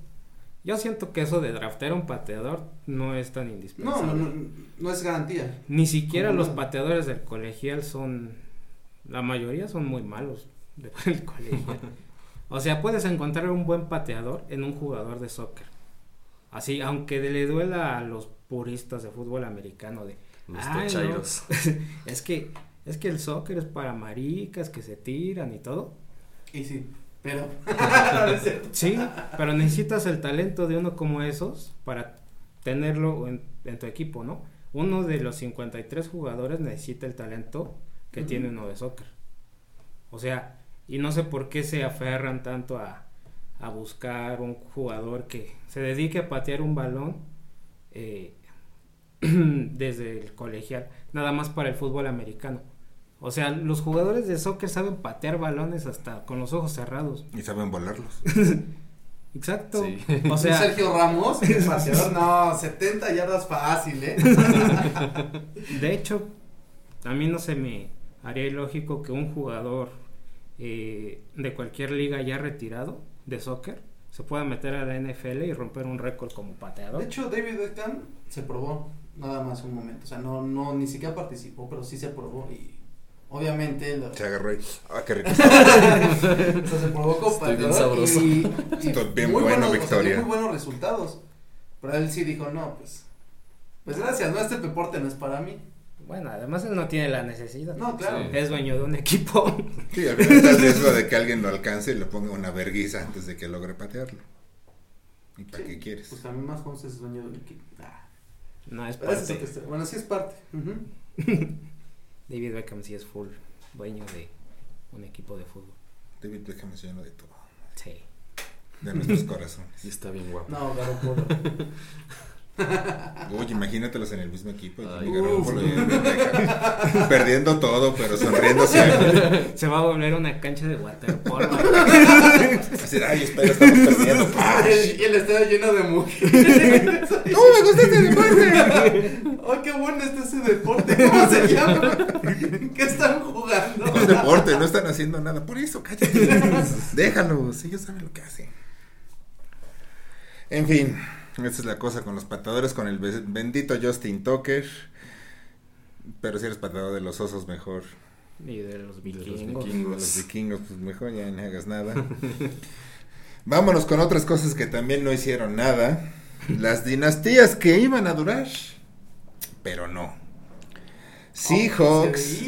D: yo siento que eso de draftear un pateador no es tan indispensable.
C: no, no, no es garantía.
D: Ni siquiera
C: ¿Cómo
D: los
C: no?
D: pateadores del colegial son la mayoría son muy malos del colegial. O sea, puedes encontrar un buen pateador en un jugador de soccer. Así, aunque le duela a los puristas de fútbol americano de
E: Los
D: "Ay, no, es que es que el soccer es para maricas que se tiran y todo.
C: Y sí, pero.
D: Sí, pero necesitas el talento de uno como esos para tenerlo en, en tu equipo, ¿no? Uno de los 53 jugadores necesita el talento que tiene uno de soccer. O sea, y no sé por qué se aferran tanto a, a buscar un jugador que se dedique a patear un balón eh, desde el colegial, nada más para el fútbol americano. O sea, los jugadores de soccer saben patear balones hasta con los ojos cerrados.
B: Y saben volarlos.
D: Exacto.
E: Sí.
D: O sea,
C: Sergio Ramos, el pateador, no, 70 yardas fácil, ¿eh?
D: de hecho, a mí no se me haría ilógico que un jugador eh, de cualquier liga ya retirado de soccer se pueda meter a la NFL y romper un récord como pateador.
C: De hecho, David Beckham se probó nada más un momento. O sea, no, no ni siquiera participó, pero sí se probó y obviamente lo,
B: Se agarró y. Ah, qué rico.
C: o sea, se probó como
E: Estoy bien sabroso.
C: y, y
B: Estoy bien
C: muy
B: bueno,
C: buenos, o sea,
B: Victoria.
C: muy buenos resultados. Pero él sí dijo, no, pues, pues gracias, no, este deporte no es para mí.
D: Bueno, además él no tiene la necesidad.
C: No, claro.
E: Sí.
D: Es dueño de un equipo.
B: Sí, al final está el riesgo de que alguien lo alcance y le ponga una verguiza antes de que logre patearlo. ¿Y para
C: Sí,
B: qué quieres?
C: Pues también más Holmes es dueño del equipo. Ah,
D: no es
C: es
D: parte.
C: otra historia. Bueno, sí es parte.
D: David Beckham sí es full dueño de un equipo de fútbol.
B: David Beckham es lleno de todo.
D: Sí.
B: De nuestros corazones.
E: Y está bien guapo.
C: No, Garoppolo.
B: Uy, imagínatelos en el mismo equipo.
E: Ay,
B: y. Perdiendo todo, pero sonriendo siempre.
D: Se va a volver una cancha de waterpolo.
B: Así, ay, espera, estamos perdiendo.
C: y el estadio lleno de mujeres.
B: ¡No, me gusta este deporte!
C: ¡Ay, qué bueno está ese deporte! ¿Cómo se llama? ¿Qué están jugando?
B: No es deporte, no están haciendo nada. Por eso, cállate. Déjalos, ellos saben lo que hacen. En fin, esta es la cosa con los patadores, con el be- bendito Justin Tucker. Pero si eres patador de los osos, mejor.
D: y de los
E: los
D: vikingos.
E: vikingos.
B: De los vikingos, pues mejor ya no hagas nada. Vámonos con otras cosas que también no hicieron nada. Las dinastías que iban a durar, pero no. Seahawks.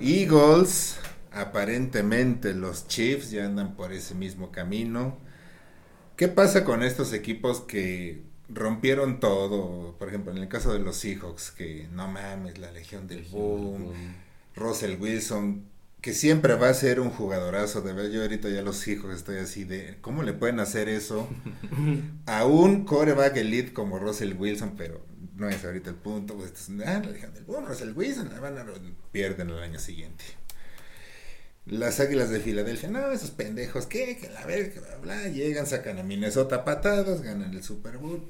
B: Eagles, aparentemente los Chiefs ya andan por ese mismo camino. ¿Qué pasa con estos equipos que rompieron todo? Por ejemplo, en el caso de los Seahawks, que no mames, la Legión del Boom, Russell Wilson, que siempre va a ser un jugadorazo. De ver, yo ahorita ya los Seahawks estoy así de, ¿cómo le pueden hacer eso a un coreback elite como Russell Wilson? Pero no es ahorita el punto. Pues, ah, la Legión del Boom, Russell Wilson, la van a pierden el año siguiente. Las Águilas de Filadelfia, no, esos pendejos, ¿qué? Que la verga, bla, bla, llegan, sacan a Minnesota patadas, ganan el Super Bowl,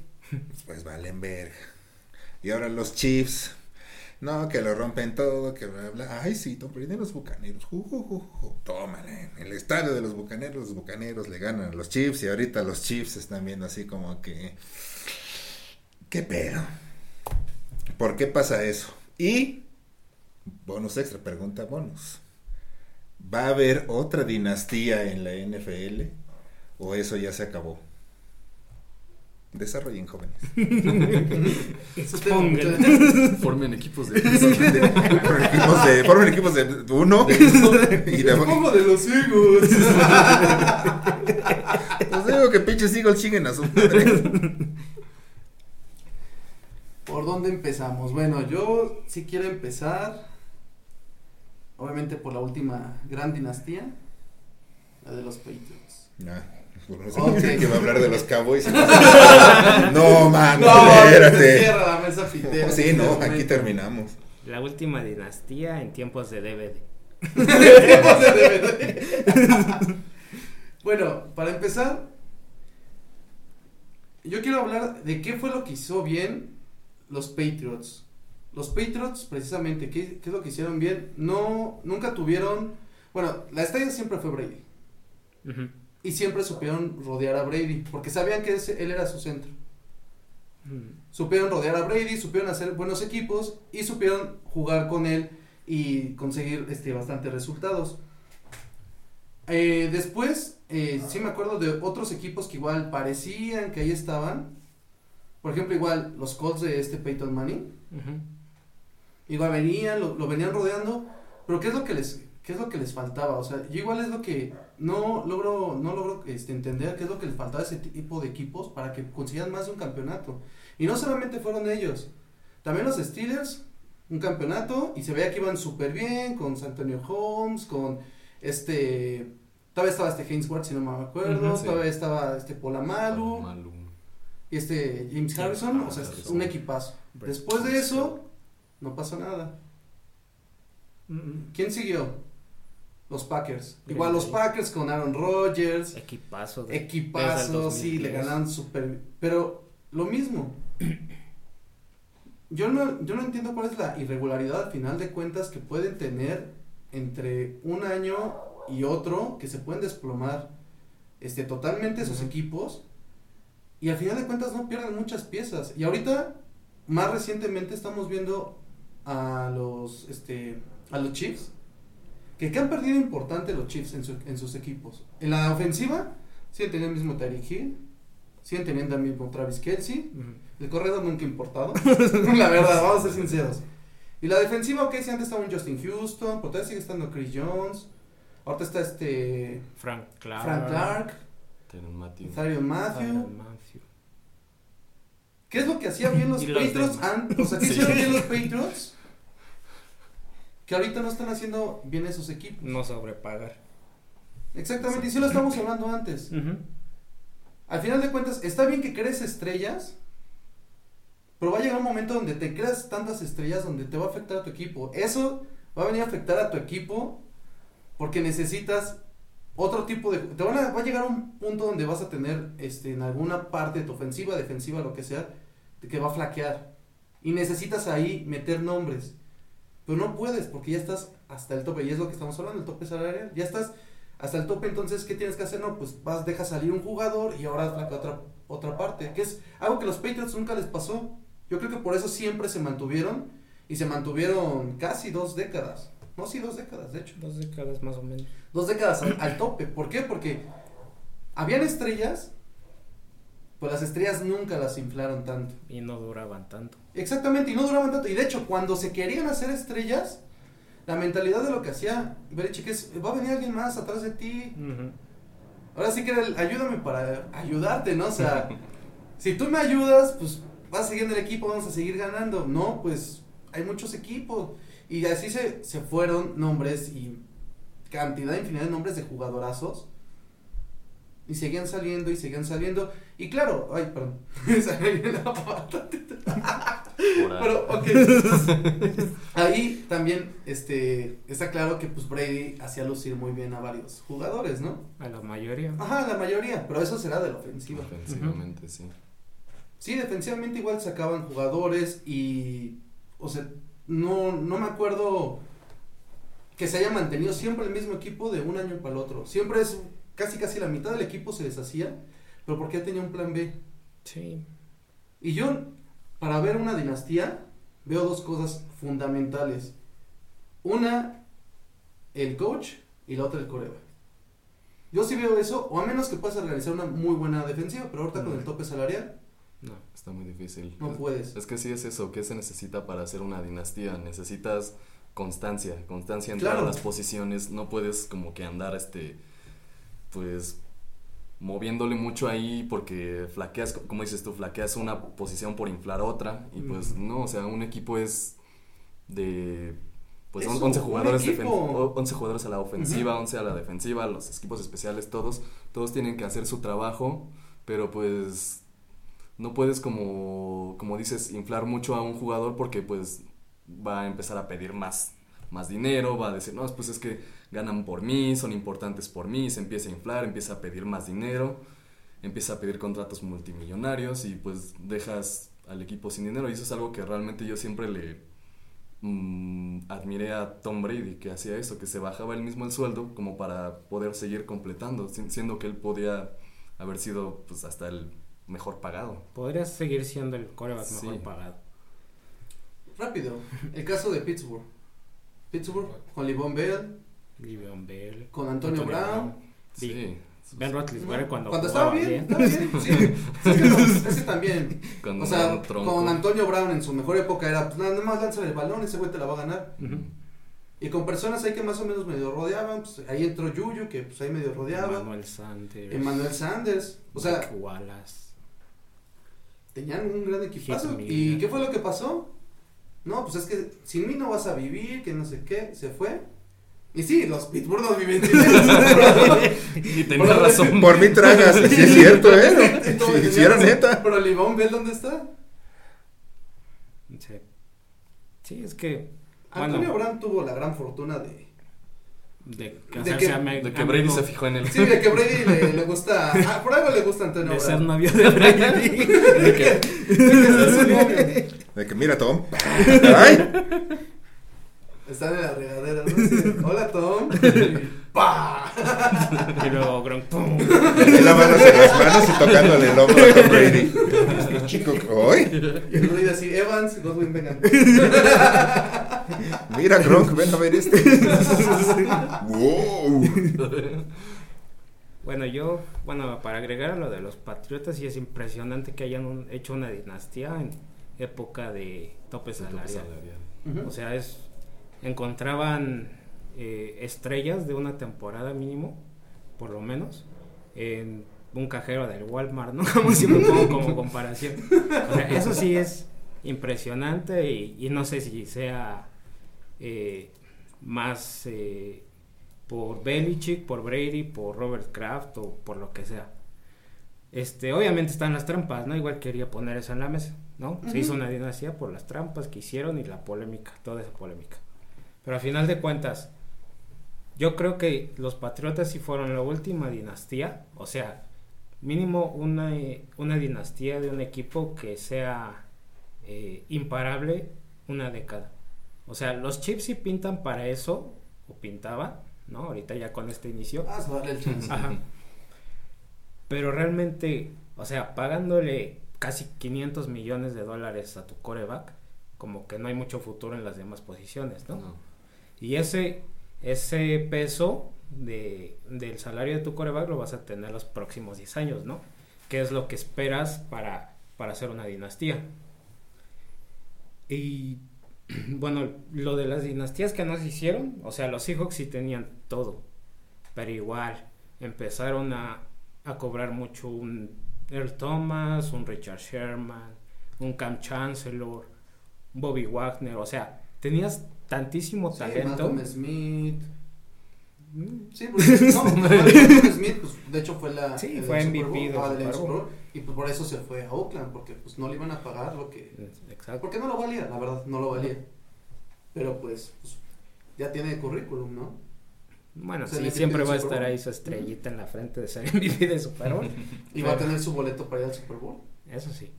B: pues valen verga. Y ahora los Chiefs, no, que lo rompen todo, que bla, bla, ay sí, Tom Brady, los Bucaneros, ju, tómale, el estadio de los Bucaneros, los Bucaneros le ganan a los Chiefs y ahorita los Chiefs están viendo así como que, ¿qué pedo? ¿Por qué pasa eso? Y, bonus extra, pregunta bonus. ¿Va a haber otra dinastía en la NFL? ¿O eso ya se acabó? Desarrollen jóvenes.
C: De-.
E: Formen equipos de
B: formen, equipos de, formen equipos de uno y de,
C: Pongo de los higos.
B: pues digo que pinches Eagles chinguen a su madre.
C: ¿Por dónde empezamos? Bueno, yo sí quiero empezar. Obviamente por la última gran dinastía. La de los Patriots.
B: Nah, por no sé
C: Ok.
B: que va a hablar de los Cowboys. No, mano,
C: se
B: espérate.
C: cierra la mesa pitera.
B: Sí, no, aquí terminamos.
D: La última dinastía en tiempos de DVD.
C: Tiempos de DVD. bueno, para empezar, yo quiero hablar de qué fue lo que hizo bien los Patriots. Los Patriots, precisamente, ¿qué, qué es lo que hicieron bien? No, nunca tuvieron, bueno, la estrella siempre fue Brady. Y siempre supieron rodear a Brady, porque sabían que ese- él era su centro.
D: Ujú.
C: Supieron rodear a Brady, supieron hacer buenos equipos y supieron jugar con él y conseguir este bastantes resultados. Eh, después, eh, sí me acuerdo de otros equipos que igual parecían que ahí estaban. Por ejemplo, igual los Colts de este Peyton Manning. Igual venían, lo, lo venían rodeando. Pero ¿qué es lo que les, qué es lo que les faltaba? O sea, yo igual es lo que no logro, no logro este, entender qué es lo que les faltaba a ese tipo de equipos para que consigan más de un campeonato. Y no solamente fueron ellos. También los Steelers, un campeonato, y se veía que iban súper bien con San Antonio Holmes, con este... Todavía estaba este Haynes Ward, si no me acuerdo.
E: Ujú, sí.
C: Todavía estaba este Polamalu.
E: Malu.
C: Y este James Harrison. O sea, es
E: Harrison.
C: un equipazo. Después de eso, no pasó nada. ¿Quién siguió? Los Packers.
D: Green
C: Igual los. Packers con Aaron Rodgers.
D: Equipazo. de-
C: Equipazo, sí, le
D: 2010.
C: ganaron súper. Pero lo mismo. Yo no, yo no entiendo cuál es la irregularidad al final de cuentas que pueden tener entre un año y otro que se pueden desplomar este, totalmente sus
D: Ujú.
C: equipos y al final de cuentas no pierden muchas piezas. Y ahorita, más recientemente, estamos viendo a los, este, a los Chiefs que, que han perdido importante los Chiefs en, su- en sus equipos. En la ofensiva, siguen teniendo el mismo Tyreek Hill, siguen teniendo al mismo Travis Kelsey. El corredor nunca ha importado. la verdad, vamos a ser sinceros. Y la defensiva, ok, si antes estaba un Justin Houston, pero todavía sigue estando Chris Jones. Ahorita está este
D: Frank Clark.
C: Frank Clark,
E: Matthew.
C: ¿Qué es lo que hacían bien los Patriots? an- o sea, ¿qué
E: Sí.
C: hicieron bien los Patriots? Que ahorita no están haciendo bien esos equipos.
D: No sobrepagar.
C: Exactamente, y sí lo estamos hablando antes. Al final de cuentas, está bien que crees estrellas, pero va a llegar un momento donde te creas tantas estrellas donde te va a afectar a tu equipo. Eso va a venir a afectar a tu equipo porque necesitas otro tipo de... Te van a, va a llegar un punto donde vas a tener este, en alguna parte de tu ofensiva, defensiva, lo que sea, de que va a flaquear. Y necesitas ahí meter nombres. Pero no puedes porque ya estás hasta el tope. Y es lo que estamos hablando, el tope salarial. Ya estás hasta el tope, entonces, ¿qué tienes que hacer? No, pues vas, dejas salir un jugador y ahora flaquea otra, otra parte. Que es algo que los Patriots nunca les pasó. Yo creo que por eso siempre se mantuvieron. Y se mantuvieron casi dos décadas. No, sí, dos décadas, de hecho.
D: Dos décadas más o menos.
C: Dos décadas al, al tope. ¿Por qué? Porque habían estrellas, pues las estrellas nunca las inflaron tanto.
D: Y no duraban tanto.
C: Exactamente, y no duraban tanto. Y de hecho, cuando se querían hacer estrellas, la mentalidad de lo que hacía Belichick es, va a venir alguien más atrás de ti. Ahora sí que era el, ayúdame para ayudarte, ¿no? O sea, si tú me ayudas, pues vas siguiendo el equipo, vamos a seguir ganando. No, pues hay muchos equipos. Y así se, se fueron nombres y cantidad, infinidad de nombres de jugadorazos. Y seguían saliendo y seguían saliendo. Y claro, ay, perdón. Se me la pata. Pero, ok. Ahí también este, está claro que pues Brady hacía lucir muy bien a varios jugadores, ¿no?
D: A la mayoría.
C: Ajá, la mayoría, pero eso será de la ofensiva.
E: Ofensivamente, sí.
C: Sí, defensivamente igual sacaban jugadores y, o sea, no, no me acuerdo que se haya mantenido siempre el mismo equipo de un año para el otro. Siempre es casi casi la mitad del equipo se deshacía, pero porque tenía un plan B.
D: Sí.
C: Y yo, para ver una dinastía, veo dos cosas fundamentales. Una, el coach y la otra, el coreback. Yo sí veo eso, o a menos que puedas organizar una muy buena defensiva, pero ahorita con el tope salarial,
D: No.
E: Está muy difícil.
C: no
E: Es-
C: puedes.
E: Es que sí es eso, ¿qué se necesita para hacer una dinastía? Necesitas constancia, constancia en
C: Claro.
E: todas las posiciones, no puedes como que andar este pues moviéndole mucho ahí porque flaqueas, como dices tú, flaqueas una posición por inflar otra y pues no, o sea, un equipo es de pues
C: Eso,
E: 11
C: un
E: jugadores defen-
C: equipo.
E: o- 11 jugadores a la ofensiva,
C: Ujú.
E: 11 a la defensiva, los equipos especiales todos, todos tienen que hacer su trabajo, pero pues no puedes como, como dices, inflar mucho a un jugador porque pues va a empezar a pedir más, más dinero, va a decir, no, pues es que ganan por mí, son importantes por mí, se empieza a inflar, empieza a pedir más dinero, empieza a pedir contratos multimillonarios y pues dejas al equipo sin dinero y eso es algo que realmente yo siempre le mm, admiré a Tom Brady que hacía eso, que se bajaba él mismo el sueldo como para poder seguir completando, si- siendo que él podía haber sido pues hasta el mejor pagado.
D: Podrías seguir siendo el coreback
E: Sí.
D: mejor pagado.
C: Rápido, el caso de Pittsburgh. Pittsburgh con Livon Bell,
D: Livion Bell.
C: Con Antonio, Brown.
E: Sí.
D: Ben Roethlisberger cuando,
C: cuando estaba bien, estaba bien, sí. Es que, no, es que también,
E: Cuando
C: o sea, con Antonio Brown en su mejor época era, pues nada más lánzale el balón, ese güey te la va a ganar. Y con personas ahí que más o menos medio rodeaban, pues ahí entró Yuyu, que pues ahí medio rodeaba.
D: Sanders.
C: Emmanuel Sanders. O sea,
D: Mike Wallace.
C: tenían un gran equipazo. ¿Y qué fue lo que pasó? No, pues es que sin mí no vas a vivir, que no sé qué, se fue. Y sí, los Pittsburgh no viven.
E: Y tenía razón.
B: Por mí tragas, sí es cierto, ¿eh? Si si era neta.
C: Pero Livón Bell, ¿dónde está?
D: Sí. Sí, es que.
C: Antonio
D: Bueno,
C: Brown tuvo la gran fortuna de...
D: de
C: de
D: casarse
C: que-
D: me-
E: De que Brady se fijó en él.
C: Sí, de que Brady le, le gusta... Ah, por algo le gusta a Antonio
D: De ser
C: Brown.
D: novio de Brady.
E: De que-
C: De que.
B: De que mira, Tom. Ay,
C: Están en la regadera, ¿no? Sí. Hola, Tom. ¡Pah!
D: y luego Gronk, ¡pum!
B: y lavándose las manos y tocándole el hombro a Tom Brady. Este chico, hoy,
C: Y el Brady así, Evans, Godwin, vengan.
B: mira, Gronk, ven a ver este. wow.
D: Bueno, yo, bueno, para agregar a lo de los Patriotas, sí es impresionante que hayan un- hecho una dinastía en época de tope salarial.
C: Ujú.
D: O sea, es encontraban eh, estrellas de una temporada mínimo, por lo menos, en un cajero del Walmart, ¿no? Como si me pongo como comparación. O sea, eso sí es impresionante y, y no sé si sea eh, más eh, por Belichick, por Brady, por Robert Kraft o por lo que sea. Este, obviamente están las trampas, ¿no? Igual quería poner eso en la mesa, ¿no? Se hizo una dinastía por las trampas que hicieron y la polémica, toda esa polémica. Pero a final de cuentas, yo creo que los Patriotas sí fueron la última dinastía, o sea, mínimo una, una dinastía de un equipo que sea eh, imparable una década. O sea, los Chips sí pintan para eso, o pintaban, ¿no? Ahorita ya con este inicio.
C: Vamos a darle el chance.
D: Ajá. Pero realmente, o sea, pagándole casi 500 millones de dólares a tu coreback, como que no hay mucho futuro en las demás posiciones, ¿no?
E: No.
D: Y ese, ese peso de, del salario de tu coreback lo vas a tener los próximos 10 años, ¿no? Que es lo que esperas para, para hacer una dinastía. Y bueno, lo de las dinastías que no se hicieron, o sea, los Seahawks sí tenían todo, pero igual empezaron a, a cobrar mucho un Earl Thomas, un Richard Sherman, un Cam Chancellor, Bobby Wagner, o sea, tenías tantísimo
C: Sí,
D: talento.
C: Malcolm Smith.
D: Mm,
C: Sí, porque, no, Malcolm Smith, pues, de hecho fue la.
D: Sí,
C: el
D: fue
C: Super
D: MVP
C: ah, Y pues por eso se fue a Oakland, porque pues no le iban a pagar lo que.
D: Exacto.
C: Porque no lo valía, la verdad, no lo valía. Pero pues, pues, ya tiene currículum, ¿no?
D: Bueno,
C: Se
D: sí,
C: le
D: siempre va a estar ahí su estrellita en la frente de ser MVP de Super Bowl.
C: Y va a tener su boleto para ir al Super Bowl.
D: Eso sí.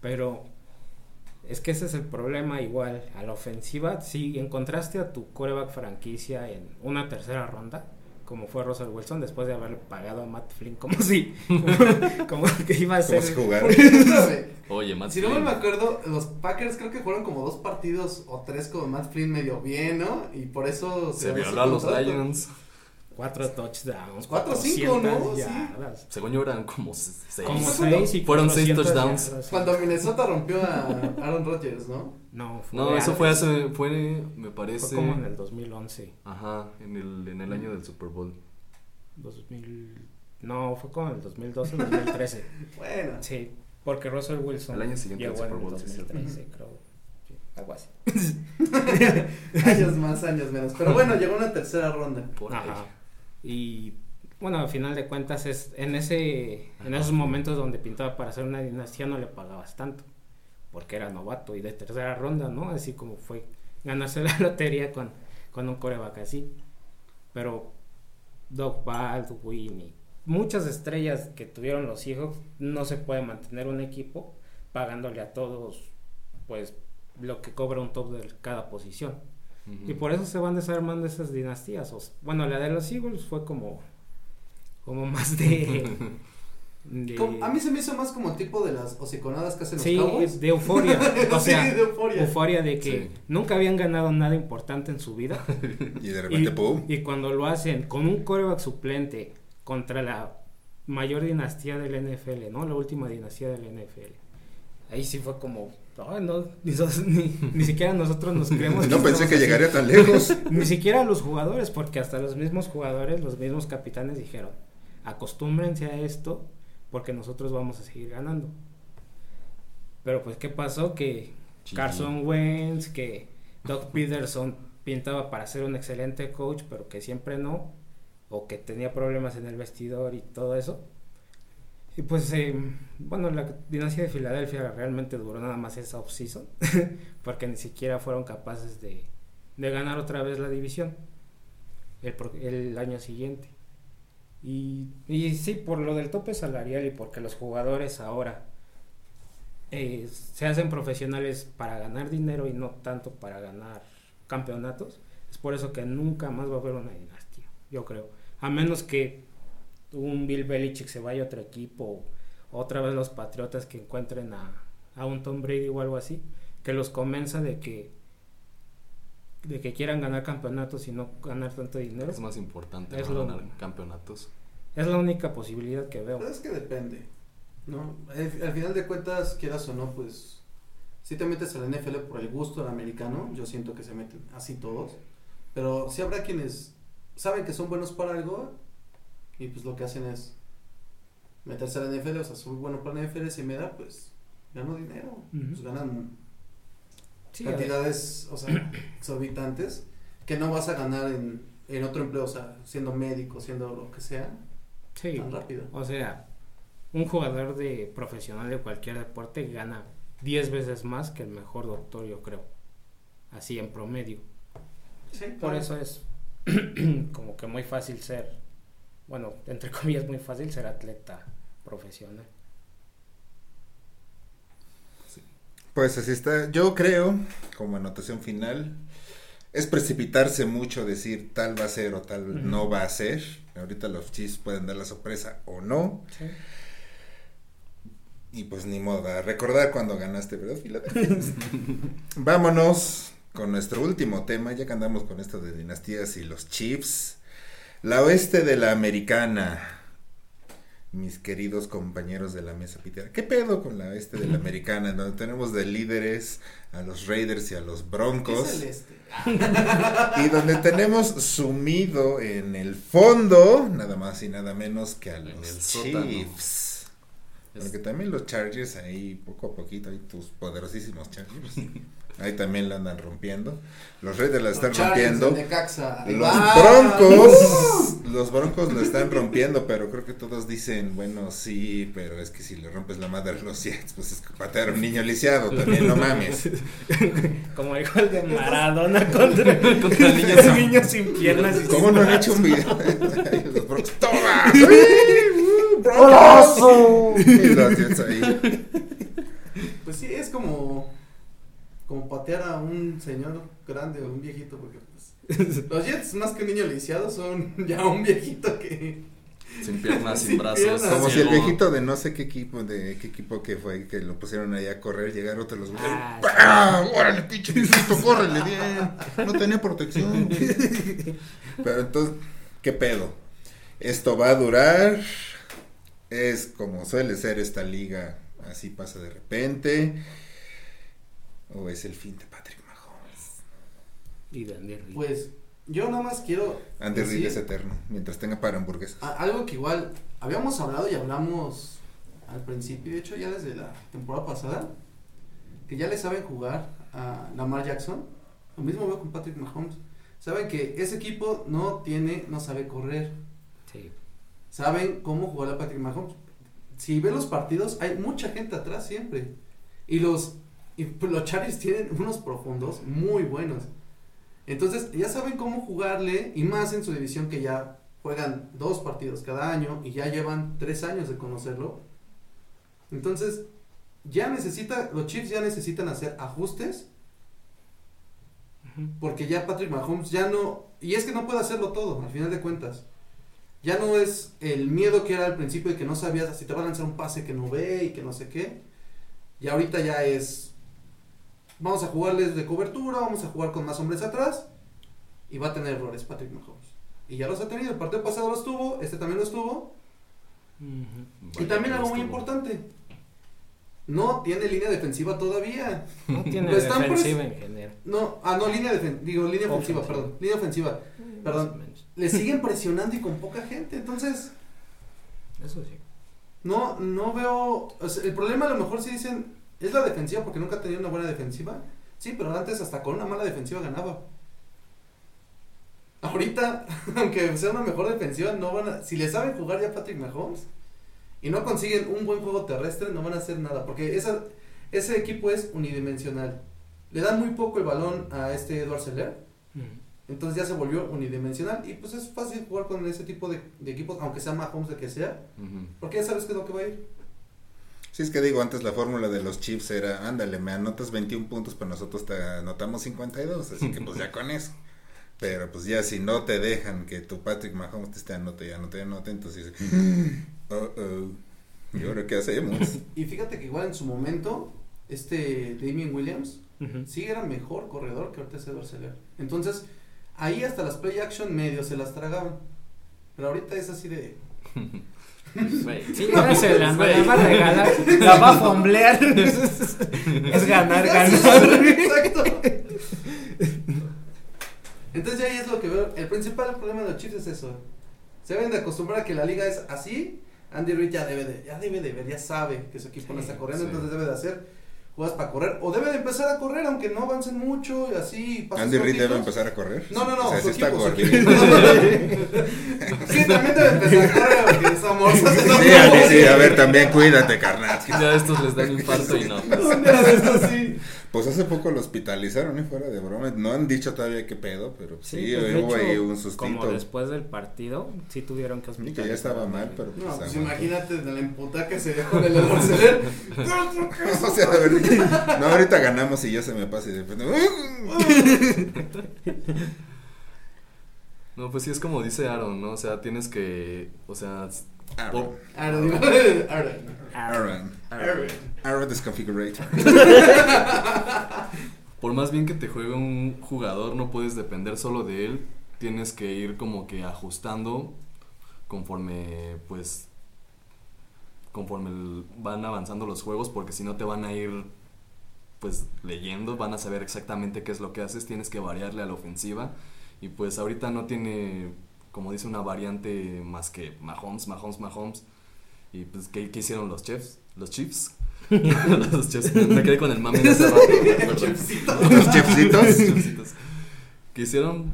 D: Pero es que ese es el problema igual. A la ofensiva, si encontraste a tu coreback franquicia en una tercera ronda, como fue Russell Wilson, después de haberle pagado a Matt Flynn, como si, como que iba a ser...
E: Oye, Matt
C: si no me acuerdo, los Packers creo que fueron como dos partidos o tres con Matt Flynn medio bien, ¿no? Y por eso
E: Se
C: su
E: violó a los. Lions.
D: Cuatro touchdowns.
C: Cuatro o cinco,
D: 400
C: ¿no? Sí.
D: yardas.
E: Según yo eran como se- seis.
D: Como seis y
E: Fueron seis
D: 400
E: touchdowns.
D: yardas.
C: Cuando Minnesota rompió a Aaron Rodgers, ¿no?
D: No, fue,
E: No, eso fue hace, fue, me
D: Fue
E: parece.
D: como en el 2011.
E: Ajá, en el, en el año del Super Bowl.
D: 2000... No, fue como en el 2012 2013.
C: Bueno.
D: Sí, porque Russell Wilson
E: El año siguiente
D: llegó
E: del
D: en
E: Super
D: el
E: Bowl, sí,
D: 2013, creo. Sí, algo así.
C: años más, años menos. Pero bueno, llegó una tercera ronda.
E: Por ahí.
D: Y bueno, al final de cuentas es en ese en esos momentos donde pintaba para hacer una dinastía no le pagabas tanto, porque era novato y de tercera ronda, ¿no? Así como fue ganarse la lotería con con un coreback así. Pero Doug Baldwin y muchas estrellas que tuvieron los hijos no se puede mantener un equipo pagándole a todos pues lo que cobra un top de cada posición. Y por eso se van desarmando esas dinastías. O bueno, la de los Eagles fue como, como más de, de-
C: Como- A mí se me hizo más como el tipo de las hociconadas que hacen los
D: sí,
C: Cowboys.
D: de euforia. O
C: Sí,
D: sea,
C: de euforia.
D: euforia de que
E: Sí.
D: nunca habían ganado nada importante en su vida.
B: Y de repente,
D: y,
B: pum.
D: y cuando lo hacen con un coreback suplente contra la mayor dinastía del NFL, ¿no? La última dinastía del NFL. Ahí sí fue como, "Ay, no, ni, sos- ni- ni siquiera nosotros nos creemos.
B: No pensé que
D: así".
B: llegaría tan lejos.
D: Ni siquiera los jugadores, porque hasta los mismos jugadores, los mismos capitanes dijeron, acostúmbrense a esto porque nosotros vamos a seguir ganando. Pero pues, ¿qué pasó? Que. Carson Wentz, que Doug Peterson pintaba para ser un excelente coach, pero que siempre no, o que tenía problemas en el vestidor y todo eso. Y pues, eh, bueno, la dinastía de Filadelfia realmente duró nada más esa offseason, porque ni siquiera fueron capaces de, de ganar otra vez la división el, año siguiente. Y, y sí, por lo del tope salarial y porque los jugadores ahora eh, se hacen profesionales para ganar dinero y no tanto para ganar campeonatos, es por eso que nunca más va a haber una dinastía, yo creo. A menos que un Bill Belichick se vaya a otro equipo, otra vez los Patriotas que encuentren a, a un Tom Brady o algo así, que los convenza de que de que quieran ganar campeonatos y no ganar tanto dinero.
E: Es más importante
D: Es
E: ¿no?
D: lo-
E: ganar campeonatos.
D: Es la única posibilidad que veo.
C: Pero es que depende, ¿no? Al, al final de cuentas, quieras o no, pues, si te metes al NFL por el gusto del americano, yo siento que se meten así todos, pero sí habrá quienes saben que son buenos para algo y pues lo que hacen es meterse al NFL, o sea, soy bueno para la NFL, si me da, pues, gano dinero, pues ganan
D: Sí,
C: cantidades, o sea, exorbitantes, que no vas a ganar en, en otro empleo, o sea, siendo médico, siendo lo que sea,
D: sí.
C: tan rápido.
D: O sea, un jugador de profesional de cualquier deporte gana 10 veces más que el mejor doctor, yo creo. Así en promedio.
C: Sí,
D: Por eso es como que muy fácil ser, bueno, entre comillas, muy fácil ser atleta profesional.
B: Pues así está. Yo creo, como anotación final, es precipitarse mucho decir tal va a ser o tal no va a ser. Ahorita los Chiefs pueden dar la sorpresa o no. Y pues ni modo, a recordar cuando ganaste, ¿verdad? Vámonos con nuestro último tema, ya que andamos con esto de dinastías y los Chiefs. La oeste de la americana. Mis queridos compañeros de la mesa pitera. ¿Qué pedo con la oeste de la americana? Donde tenemos de líderes a los Raiders y a los
C: ¿Qué
B: Broncos.
C: es el este?
B: Y donde tenemos sumido en el fondo, nada más y nada menos que a
E: En
B: los. Chiefs. Porque también los Chargers ahí poco a poquito, ahí tus poderosísimos Chargers. Ahí también la andan rompiendo. Los Raiders la están
C: Los
B: rompiendo. Los
C: ¡Ah!
B: Broncos, los Broncos lo están rompiendo, pero creo que todos dicen, bueno, sí, pero es que si le rompes la madre a los Jets, pues es que patear a un niño lisiado, también no mames.
D: Como el gol de Maradona contra,
E: Contra el niño sin-
D: niño sin piernas. y
B: ¿Cómo
D: sin
B: no han hecho un video? los Broncos, ¡toma! ¡Sí! ¡Uh, Broncos! Y los Jets ahí.
C: Pues sí, es como, como patear a un señor grande o un viejito, porque pues, los Jets más que un niño lisiado son ya un viejito que...
E: Sin piernas, sin
C: Sin
E: brazos.
C: piernas.
B: Como si el viejito de no sé qué equipo, de qué equipo que fue, que lo pusieron ahí a correr, llegar otros los
D: Ah,
B: ¡Ah! ¡Órale, pinche viejito, córrele bien! No tenía protección. Pero entonces, ¿qué pedo? Esto va a durar. Es como suele ser esta liga, así pasa de repente. O es el fin de Patrick Mahomes.
D: Y de Andy Reid.
C: Pues yo nada más quiero...
B: Andy Reid es eterno, mientras tenga para hamburguesas.
C: a- algo que igual habíamos hablado y hablamos al principio, de hecho ya desde la temporada pasada, que ya le saben jugar a Lamar Jackson. Lo mismo veo con Patrick Mahomes. Saben que ese equipo no tiene, no sabe correr.
D: Sí.
C: saben cómo jugar a Patrick Mahomes. Si ven los partidos, hay mucha gente atrás siempre. Y los, y pues, los Chargers tienen unos profundos muy buenos. Entonces, ya saben cómo jugarle, y más en su división que ya juegan dos partidos cada año y ya llevan tres años de conocerlo. Entonces, ya necesita, los Chiefs ya necesitan hacer ajustes porque ya Patrick Mahomes ya no, y es que no puede hacerlo todo, al final de cuentas. Ya no es el miedo que era al principio de que no sabías si te van a lanzar un pase que no ve y que no sé qué. Y ahorita ya es, vamos a jugarles de cobertura, vamos a jugar con más hombres atrás y va a tener errores Patrick Mahomes. Y ya los ha tenido, el partido pasado los tuvo, este también los tuvo. Y también algo muy importante, no tiene línea defensiva todavía.
D: No tiene defensiva
C: pres-
D: en general.
C: No, ah, no, línea defen digo, línea ofensiva,
D: Ofensiva.
C: perdón, línea ofensiva. Perdón.
D: O menos.
C: Le siguen presionando y con poca gente, entonces
D: Eso sí.
C: no no veo, o sea, el problema a lo mejor si dicen es la defensiva porque nunca ha tenido una buena defensiva. Sí, pero antes hasta con una mala defensiva ganaba. Ahorita, aunque sea una mejor defensiva, no van a, si le saben jugar ya Patrick Mahomes y no consiguen un buen juego terrestre, no van a hacer nada, porque esa, ese equipo es unidimensional. Le dan muy poco el balón a este Edward Seller, entonces ya se volvió unidimensional y pues es fácil jugar con ese tipo de, de equipos, aunque sea Mahomes de que sea, porque ya sabes qué es lo que va a ir.
B: Sí, es que digo, antes la fórmula de los chips era, ándale, me anotas 21 puntos, pero nosotros te anotamos 52, así que pues ya con eso. Pero pues ya si no te dejan que tu Patrick Mahomes te esté anote y anote y anote, entonces dices, oh, oh, ¿y ahora qué hacemos?
C: Y fíjate que igual en su momento, este Damien Williams sí era mejor corredor que ahorita es Edward Seller. Entonces, ahí hasta las play action medio se las tragaban. Pero ahorita es así de...
D: Sí, se la, va a regalar, la va a fomblear. es ganar, ganar.
C: Exacto. Entonces ya ahí es lo que veo. El principal problema de los Chiefs es eso. Se deben de acostumbrar a que la liga es así. Andy Reid ya debe de, ya debe de ver, ya sabe que su equipo no
D: Sí,
C: está corriendo,
E: sí.
C: entonces debe de hacer jugadas para correr. O debe de empezar a correr, aunque no avancen mucho y así.
B: ¿Andy Reid debe empezar a correr?
C: No, no, no,
B: O sea,
C: su
B: sí está
C: equipo, su
B: corriendo.
C: equipo. sí, también debe empezar a correr porque.
B: Sí, sí, a ver, también cuídate, carnal.
E: Ya a estos les dan infarto y no.
C: Eso sí.
B: Pues hace poco lo hospitalizaron, ¿eh? Fuera de broma. No han dicho todavía qué pedo, pero sí,
D: pues, de
B: hubo
D: hecho,
B: ahí un
D: Como
B: sustito.
D: después del partido, sí tuvieron que
B: Sí,
D: hospitalizar.
B: que ya estaba mal, pero pues,
C: No, pues imagínate de la emputa que se con el Edward Seller.
B: o sea, no, ahorita ganamos y ya se me pasa y de repente.
E: No, pues sí es como dice Aaron, ¿no? O sea, tienes que, o sea,
B: Aaron.
C: Aaron, Aaron.
B: Aaron.
C: Aaron.
B: Aaron Disconfigurator.
E: por más bien que te juegue un jugador, no puedes depender solo de él. Tienes que ir como que ajustando conforme, pues, conforme van avanzando los juegos, porque si no te van a ir, pues, leyendo, van a saber exactamente qué es lo que haces. Tienes que variarle a la ofensiva. Y pues ahorita no tiene, como dice, una variante más que Mahomes, Mahomes, Mahomes. Y pues, ¿qué, qué hicieron los Chiefs? Los Chiefs. los Chiefs. Me quedé con el mame de hace rato.
B: Los chefcitos.
E: Los Chiefsitos. ¿Qué hicieron?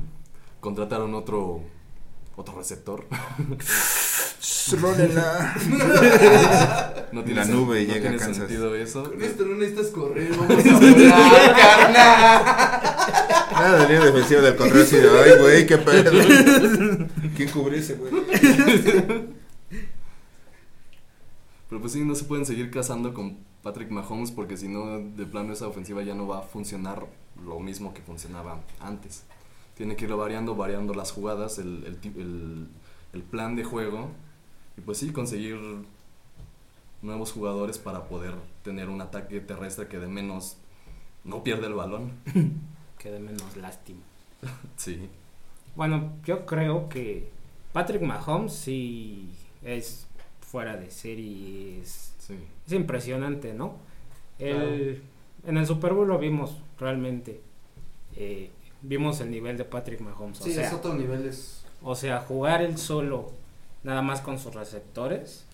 E: Contrataron otro, otro receptor.
B: Rólenla.
E: No
B: La
E: sen-
B: nube
E: no
B: llega
E: tiene
B: Kansas.
E: sentido eso.
C: Con esto no necesitas correr, vamos a volar, carnal.
B: Nada de línea defensiva del contrario así de, ay, güey, qué pedo. ¿Quién cubrió ese, güey?
E: Pero pues sí, no se pueden seguir casando con Patrick Mahomes porque si no, de plano esa ofensiva ya no va a funcionar lo mismo que funcionaba antes. Tiene que ir variando, variando las jugadas, el, el, el plan de juego y pues sí, conseguir nuevos jugadores para poder tener un ataque terrestre que de menos no pierde el balón.
D: Que de menos lástima.
E: Sí.
D: Bueno, yo creo que Patrick Mahomes sí es fuera de serie. Es,
E: Sí.
D: es impresionante, ¿no? El, En el Super Bowl lo vimos realmente. Eh, vimos el nivel de Patrick Mahomes.
C: Sí,
D: o, sea,
C: es otro nivel. Es...
D: o sea, jugar él solo, nada más con sus receptores.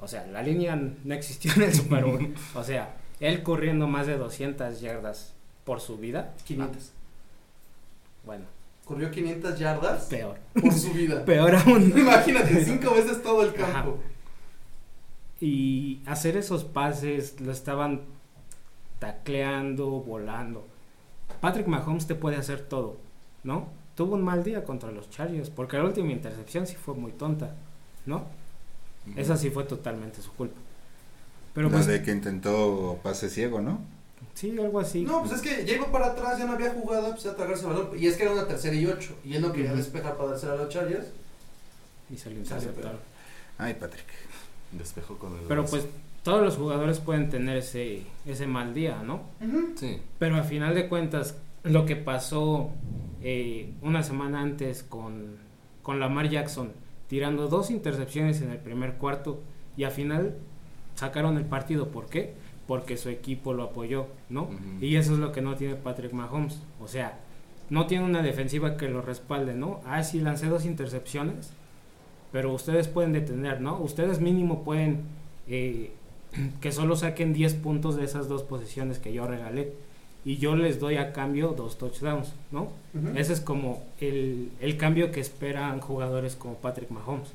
D: O sea, la línea no existió en el Super Bowl. o sea, él corriendo más de 200 yardas por su vida.
C: 500.
D: Bueno,
C: Corrió 500 yardas
D: peor.
C: por su vida.
D: Peor aún.
C: Imagínate, cinco veces todo el
D: Ajá.
C: campo.
D: Y hacer esos pases, lo estaban tacleando, volando. Patrick Mahomes te puede hacer todo, ¿no? Tuvo un mal día contra los Chargers, porque la última intercepción sí fue muy tonta, ¿no? Esa sí fue totalmente su culpa. Pero
B: La
D: pues,
B: de que intentó pase ciego, ¿no?
D: sí, algo así.
C: No, pues es que ya iba para atrás, ya no había jugada, pues a tragarse el balón. Y es que era una tercera y ocho. Y él no quería
D: Ujú.
C: despejar para dársela a los Chargers.
D: y se lo interceptaron.
B: Ay, Patrick.
E: Despejó con el.
D: Pero
E: brazo.
D: pues todos los jugadores pueden tener ese, ese mal día, ¿no?
E: Sí.
D: Pero al final de cuentas, lo que pasó eh, una semana antes con, con Lamar Jackson, tirando dos intercepciones en el primer cuarto y al final sacaron el partido. ¿Por qué? Porque su equipo lo apoyó, ¿no? Y eso es lo que no tiene Patrick Mahomes. O sea, no tiene una defensiva que lo respalde, ¿no? Ah, sí, lancé dos intercepciones, pero ustedes pueden detener, ¿no? Ustedes mínimo pueden eh, que solo saquen 10 puntos de esas dos posiciones que yo regalé. Y yo les doy a cambio dos touchdowns, ¿no? Ese es como el, el cambio que esperan jugadores como Patrick Mahomes,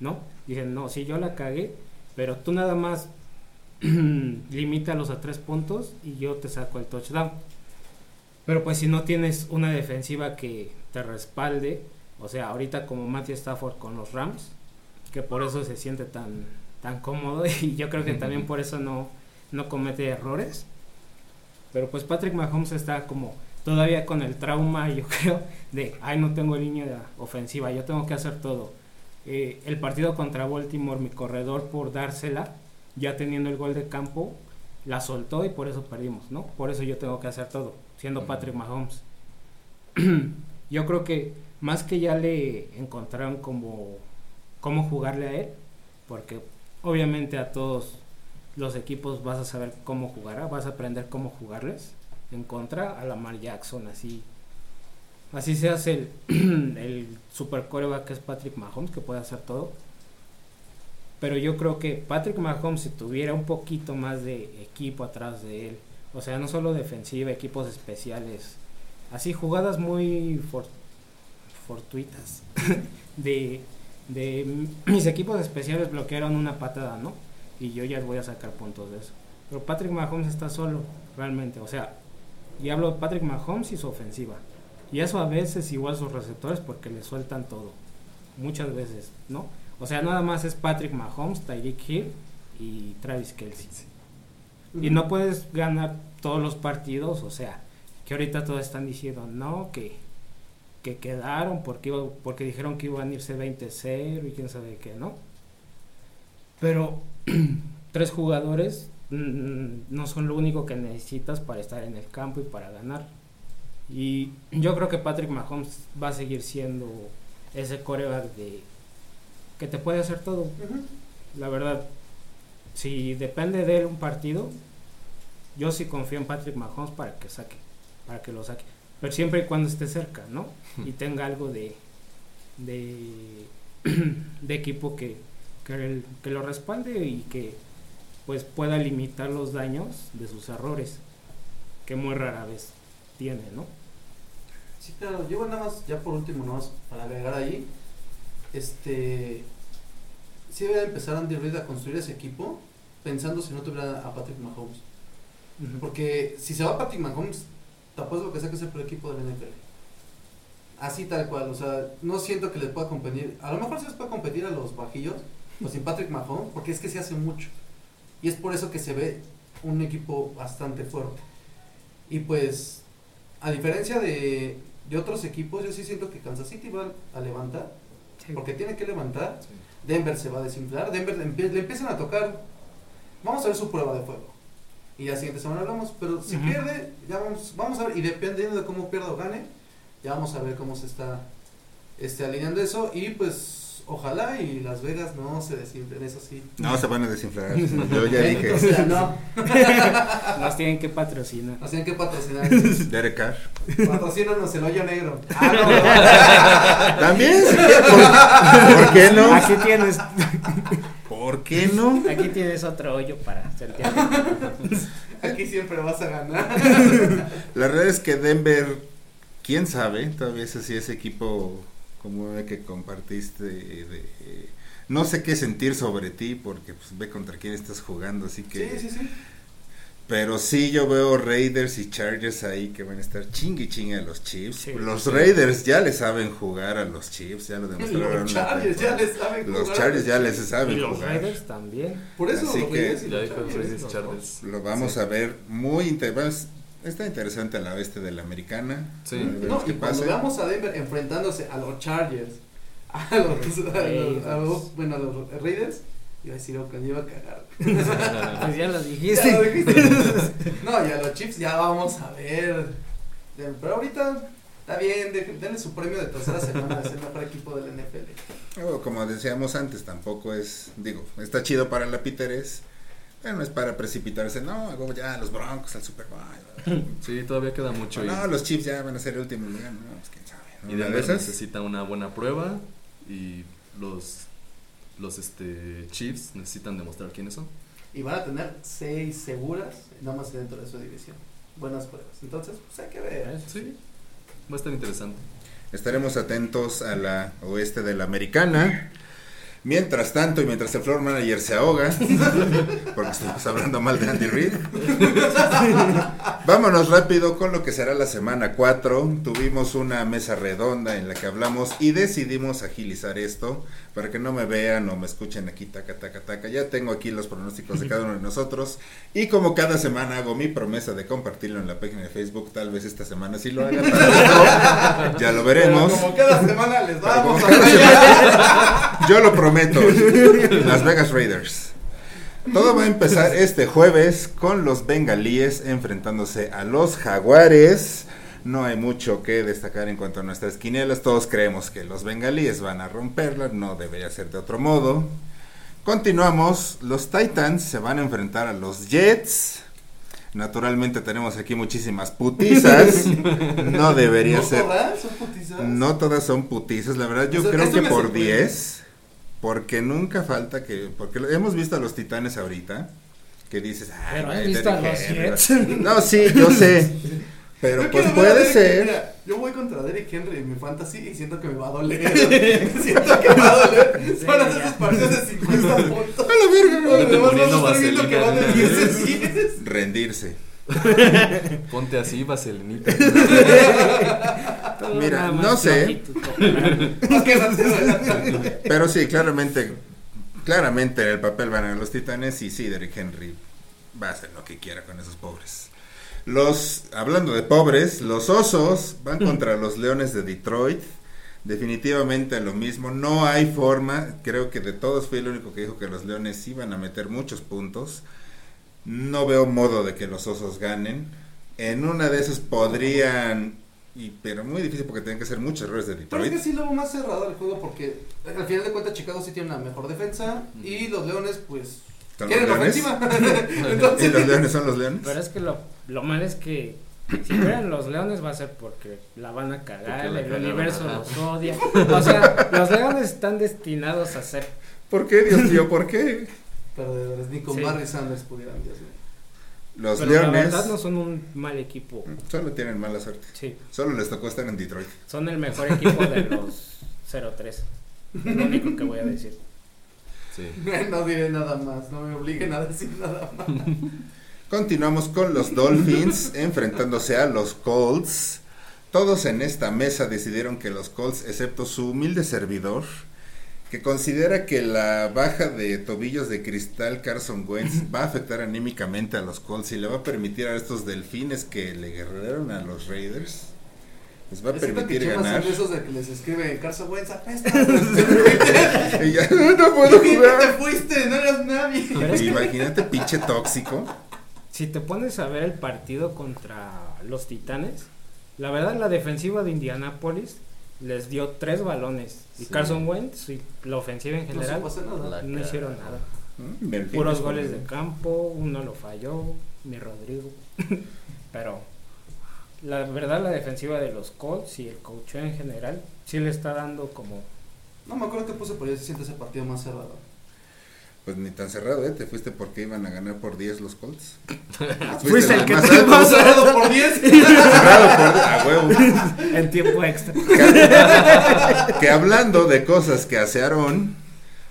D: ¿no? Dicen, no, si yo la cagué, pero tú nada más limítalos a tres puntos y yo te saco el touchdown. Pero pues si no tienes una defensiva que te respalde, o sea, ahorita como Matthew Stafford con los Rams, que por eso se siente tan, tan cómodo y yo creo que también por eso no, no comete errores. Pero pues Patrick Mahomes está como todavía con el trauma, yo creo, de, ay, no tengo línea ofensiva, yo tengo que hacer todo. Eh, el partido contra Baltimore, mi corredor por dársela, ya teniendo el gol de campo, la soltó y por eso perdimos, ¿no? Por eso yo tengo que hacer todo, siendo. Patrick Mahomes. yo creo que más que ya le encontraron como cómo jugarle a él, porque obviamente a todos los equipos vas a saber cómo jugará, vas a aprender cómo jugarles en contra a Lamar Jackson, así así se hace el, el super coreback que es Patrick Mahomes, que puede hacer todo. Pero yo creo que Patrick Mahomes, si tuviera un poquito más de equipo atrás de él, o sea, no solo defensiva, equipos especiales, así jugadas muy for- fortuitas, de, de mis equipos especiales bloquearon una patada, ¿no? Y yo ya voy a sacar puntos de eso. Pero Patrick Mahomes está solo, realmente, o sea, y hablo de Patrick Mahomes y su ofensiva. Y eso a veces igual sus receptores porque le sueltan todo. Muchas veces, ¿no? O sea, nada más es Patrick Mahomes, Tyreek Hill y Travis Kelsey. Y no puedes ganar todos los partidos, o sea, que ahorita todos están diciendo, no, que, que quedaron porque, iba- porque dijeron que iban a irse 20-0 y quién sabe qué, ¿no? Pero tres jugadores mm, no son lo único que necesitas para estar en el campo y para ganar. Y yo creo que Patrick Mahomes va a seguir siendo ese coreback de que te puede hacer todo. La verdad, si depende de él un partido, yo sí confío en Patrick Mahomes para que saque, para que lo saque. Pero siempre y cuando esté cerca, ¿no? Y tenga algo de de, de equipo que, que, el- que lo respalde y que pues pueda limitar los daños de sus errores, que muy rara vez tiene, ¿no?
C: Sí, claro. Yo nada más, ya por último, nada más para agregar ahí, este, sí debe empezar Andy Reid a construir ese equipo pensando si no tuviera a Patrick Mahomes. Porque si se va Patrick Mahomes, te apuesto lo que sea que es el peor equipo del NFL. Así tal cual, o sea, no siento que les pueda competir. A lo mejor se les puede competir a los bajillos, pues sin Patrick Mahomes, porque es que se hace mucho. Y es por eso que se ve un equipo bastante fuerte. Y pues, a diferencia de, de otros equipos, yo sí siento que Kansas City va a levantar,
D: Sí.
C: porque tiene que levantar.
E: Sí.
C: Denver se va a desinflar, Denver le, empie- le empiezan a tocar. Vamos a ver su prueba de fuego. Y la siguiente semana hablamos, pero si pierde, ya vamos, vamos a ver, y dependiendo de cómo pierda o gane, ya vamos a ver cómo se está este, alineando eso. Y pues, ojalá y Las Vegas no se desinflen, eso sí.
B: No, se van a desinflar. Yo ya dije.
C: O sea, no,
D: Nos tienen que patrocinar.
C: nos tienen que patrocinar.
B: Derek Carr.
C: Patrocínanos el hoyo negro.
B: También, si quieres, ¿por, por qué no?
D: Aquí tienes,
B: ¿Por qué no?
D: aquí tienes otro hoyo para sentir.
C: Aquí siempre vas a ganar.
B: La verdad es que Denver, quién sabe, todavía es así ese equipo como el que compartiste de, no sé qué sentir sobre ti porque pues ve contra quién estás jugando, así que
C: Sí, sí, sí.
B: pero sí yo veo Raiders y Chargers ahí que van a estar chingue y chingue a los Chiefs.
D: Sí.
B: los Raiders ya le saben jugar a los Chiefs, ya lo demostraron.
C: Los
B: la
C: Chargers ya les saben
B: Los
C: jugar.
B: Chargers ya les
D: Y
B: saben
D: los
B: jugar.
D: Raiders también.
C: Por eso
B: Así
C: los
B: que-
C: Raiders y
E: Ya
C: los Chargers,
E: Raiders
C: los
E: Chargers.
B: Lo vamos
E: Sí.
B: a ver muy interesante. Está interesante la oeste de la americana.
E: Sí.
B: A
C: No, y cuando veamos a Denver enfrentándose a los Chargers, a los, a los- a los- bueno, a los Raiders, iba a decir Oakland, iba a cagar.
D: Pues ya lo
C: Ya
D: dijiste.
C: lo dijiste. no, y a los Chiefs ya vamos a ver. Pero ahorita está bien, de- denle su premio de tercera semana de ser el mejor equipo del NFL.
B: Oh, como decíamos antes, tampoco es, digo, está chido para la Piteres, pero no es para precipitarse, no, ya los Broncos al Super Bowl.
E: Sí, todavía queda mucho. y-
B: no, los Chiefs ya van a ser el último lugar, no, pues quién sabe. ¿no?
E: Y Denver
B: esas,
E: necesita una buena prueba y los los este Chiefs necesitan demostrar quiénes son.
C: Y van a tener seis seguras, nada más dentro de su división. Buenas pruebas. Entonces, pues hay que ver.
E: Sí. Va a estar interesante.
B: estaremos atentos a la oeste de la americana. Mientras tanto, y mientras el floor manager se ahoga, porque estamos hablando mal de Andy Reid, vámonos rápido con lo que será la semana 4. Tuvimos una mesa redonda en la que hablamos y decidimos agilizar esto para que no me vean o me escuchen aquí, taca, taca, taca. Ya tengo aquí los pronósticos de cada uno de nosotros. Y como cada semana hago mi promesa de compartirlo en la página de Facebook, tal vez esta semana sí lo haga. tal vez no. ya lo veremos.
C: Pero como cada semana les
B: como
C: a
B: Yo lo prometo. Las Vegas Raiders. Todo va a empezar este jueves con los bengalíes enfrentándose a los jaguares. No hay mucho que destacar en cuanto a nuestras quinielas. Todos creemos que los bengalíes van a romperla. No debería ser de otro modo. Continuamos. Los Titans se van a enfrentar a los Jets. Naturalmente tenemos aquí muchísimas putizas. No debería
C: ¿No
B: ser.
C: todas son putizas?
B: No todas son putizas, la verdad yo
C: O sea,
B: creo que por
C: sorprende.
B: 10, porque nunca falta que, porque lo- hemos visto a los titanes ahorita, que dices, "Ay,
D: Pero has
B: güey,
D: visto a los Jets.
B: No, sí, yo sé, pero
C: Yo
B: pues
C: a
B: puede ser.
C: mira, yo voy contra Derrick Henry en mi fantasy y siento que me va a doler. siento que me va a doler.
D: Sí,
C: a
D: ya.
C: hacer sus partidos de 50 puntos.
B: A la verga.
C: Además,
E: poniendo
C: vamos a estar viendo que van de
E: vaselina.
C: 10 en 10.
B: Rendirse.
E: Ponte así, vaselinita.
D: Todo
B: Mira, no sé. Pero sí, claramente, claramente en el papel van a los titanes y sí, Derrick Henry va a hacer lo que quiera con esos pobres. Los, hablando de pobres, los osos van contra los leones de Detroit. Definitivamente lo mismo, no hay forma, creo que de todos fui el único que dijo que los leones iban a meter muchos puntos. No veo modo de que los osos ganen. En una de esas podrían, y, pero muy difícil porque tienen que hacer muchos errores de
C: Pero es
B: Detroit.
C: que sí lo veo más cerrado el juego porque al final de cuentas Chicago sí tiene una mejor defensa y los Leones pues
B: ¿Son los
C: quieren
B: leones?
C: ofensiva.
B: ¿Y los leones son los leones?
D: Pero es que lo, lo malo es que si fueran los leones va a ser porque la van a cagar,
E: la
D: el universo los odia. O sea, los leones están destinados a ser.
B: ¿Por qué, Dios mío? ¿Por qué?
C: perdedores, ni con
D: Sí.
C: Barry Sanders pudieran, Dios mío.
B: Los
D: pero la
B: leones
D: verdad no son un mal equipo.
B: solo tienen mala suerte.
D: Sí,
B: Solo les tocó estar en Detroit.
D: son el mejor equipo de los 0-3. Es lo único que voy a decir.
E: Sí.
C: No diré nada más, no me obliguen a decir nada más.
B: Continuamos con los Dolphins enfrentándose a los Colts. Todos en esta mesa decidieron que los Colts, excepto su humilde servidor, que considera que la baja de tobillos de cristal Carson Wentz va a afectar anímicamente a los Colts y le va a permitir a estos delfines que le guerreraron a los Raiders, les va a permitir ganar.
C: son esos de que les escribe Carson Wentz apesta.
B: Y ya, no puedo
C: ¿Qué te
B: jugar.
C: fuiste? No eras nadie.
B: Imagínate, pinche tóxico.
D: si te pones a ver el partido contra los Titanes, la verdad la defensiva de Indianapolis les dio tres balones. Y
C: Sí.
D: Carson Wentz y la ofensiva en
C: No
D: general
C: nada.
D: No hicieron nada.
B: Mm,
D: Puros goles de campo, uno lo falló, mi Rodrigo. Pero la verdad la defensiva de los Colts y el coach en general sí le está dando como
C: No me acuerdo que puse, pero ya se siente ese partido más cerrado.
B: Pues ni tan cerrado, ¿eh? Te fuiste porque iban a ganar por 10 los Colts.
D: Fuiste el que
B: más
D: te.
C: Más cerrado por 10.
B: Cerrado por a huevo.
D: en tiempo extra.
B: Que, que hablando de cosas que hace Aaron,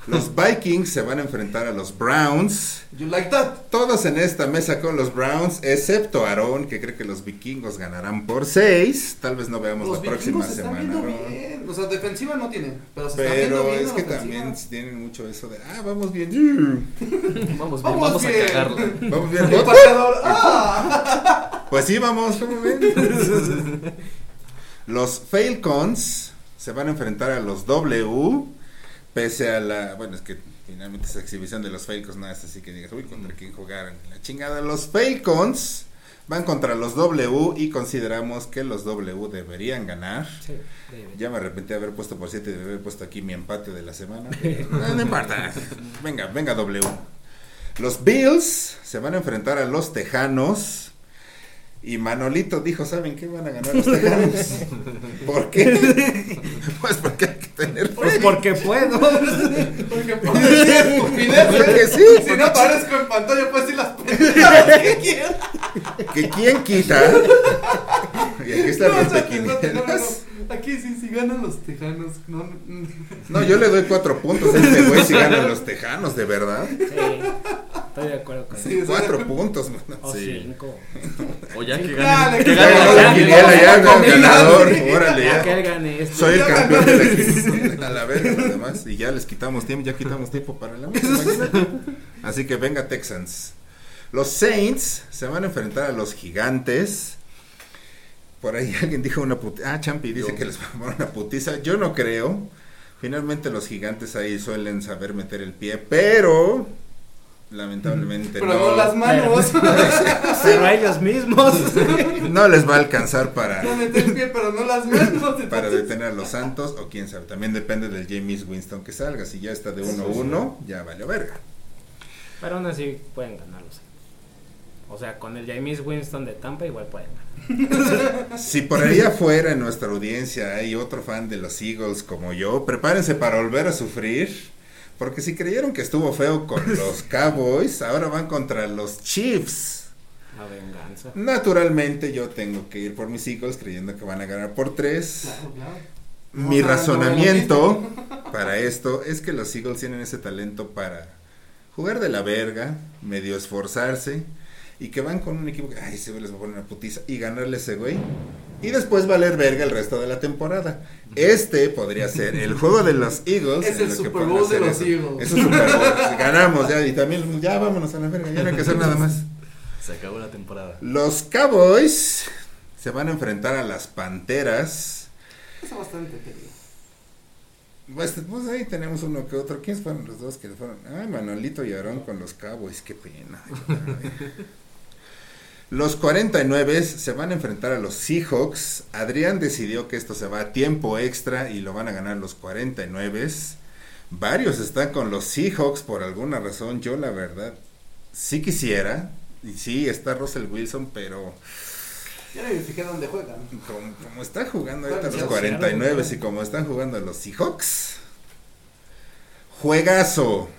B: los Vikings se van a enfrentar a los Browns.
C: You like that.
B: Todos en esta mesa con los Browns, excepto Aaron, que cree que los vikingos ganarán por 6. Tal vez no veamos
C: Los
B: la próxima semana.
C: viendo
B: Aaron.
C: bien. O sea, defensiva no tienen, pero se están viendo
B: Pero
C: bien
B: es que
C: ofensiva.
B: también tienen mucho eso de, ah, vamos bien.
E: Vamos bien,
C: Vamos
E: vamos,
C: bien.
E: a cagarla.
B: Vamos bien.
C: El. ¡Ah!
B: Pues sí, vamos, vamos bien. Los Falcons se se van a enfrentar a los W, pese a la, bueno, es que finalmente esa exhibición de los Falcons no es así que digas, uy, contra quién jugaron. La chingada, los Falcons van contra los W y consideramos que los W deberían ganar.
D: Sí.
B: Ya me arrepentí de haber puesto por 7 y de haber puesto aquí mi empate de la semana. no, no importa. Venga, venga W. Los Bills se van a enfrentar a los Tejanos. Y Manolito dijo, ¿saben qué van a ganar los Tejanos? ¿Por qué? Pues porque hay que tener
D: Pues
B: fe.
D: porque puedo.
C: Porque puede decir.
B: Porque sí,
C: Si
B: porque
C: no aparezco en pantalla, puedes decir las pendejadas que
B: quién quita. Y aquí están
C: No,
B: los
C: o sea, no, no, no,
B: tequineros.
C: no. Aquí sí, si ganan los tejanos. No, no.
B: No, yo le doy cuatro puntos a este güey si ganan los Tejanos, de verdad.
D: Sí, estoy de acuerdo con
C: Sí,
D: eso.
B: Cuatro puntos, mano.
D: O
E: Sí.
D: cinco.
E: O ya que
C: gane
B: la
C: ya,
B: ganador. Órale,
D: Ya que
B: ya.
D: él gane esto.
B: Soy el campeón de la. A la verga, además. Y ya les quitamos tiempo, ya quitamos tiempo para la. Así que venga, Texans. Los Saints se van a enfrentar a los Gigantes. Por ahí alguien dijo una putiza. Ah, Champi dice
E: Yo.
B: que les va a poner una putiza. Yo no creo. Finalmente los gigantes ahí suelen saber meter el pie, pero lamentablemente
C: Pero
B: no,
C: no las manos.
D: Pero a ellos mismos.
B: no les va a alcanzar para,
C: No meter el pie, pero no las manos.
B: para detener a los Santos o quién sabe. También depende del James Winston que salga. Si ya está de 1-1, ya vale verga.
D: Pero aún así pueden ganarlos. O sea, con el James Winston de Tampa igual pueden ganar.
B: Si por ahí afuera en nuestra audiencia hay otro fan de los Eagles como yo, prepárense para volver a sufrir. Porque si creyeron que estuvo feo con los Cowboys, ahora van contra los Chiefs.
D: La venganza.
B: Naturalmente yo tengo que ir por mis Eagles creyendo que van a ganar por tres.
C: Claro, claro.
B: Mi razonamiento para esto es que los Eagles tienen ese talento para jugar de la verga, medio esforzarse y que van con un equipo que, ay, ese güey les va a poner una putiza y ganarle a ese güey y después valer verga el resto de la temporada. Este podría ser el juego de los Eagles.
C: Es el Super Bowl de los
B: eso.
C: Eagles.
B: Es un Super Bowl. Ganamos ya y también ya vámonos a la verga, ya no hay que hacer nada más.
E: Se acabó la temporada.
B: Los Cowboys se van a enfrentar a las Panteras.
C: Está bastante querido.
B: Pues, pues ahí tenemos uno que otro. ¿Quiénes fueron los dos que fueron? Ay, Manolito y Aarón con los Cowboys, qué pena. Los 49 se van a enfrentar a los Seahawks. Adrián decidió que esto se va a tiempo extra y lo van a ganar los 49. Varios están con los Seahawks por alguna razón. Yo la verdad sí quisiera. Y sí, está Russell Wilson, pero
C: Ya no me fijé dónde juegan.
B: como, como está jugando ahorita los
C: Bueno,
B: 49 y como están jugando los Seahawks, juegazo.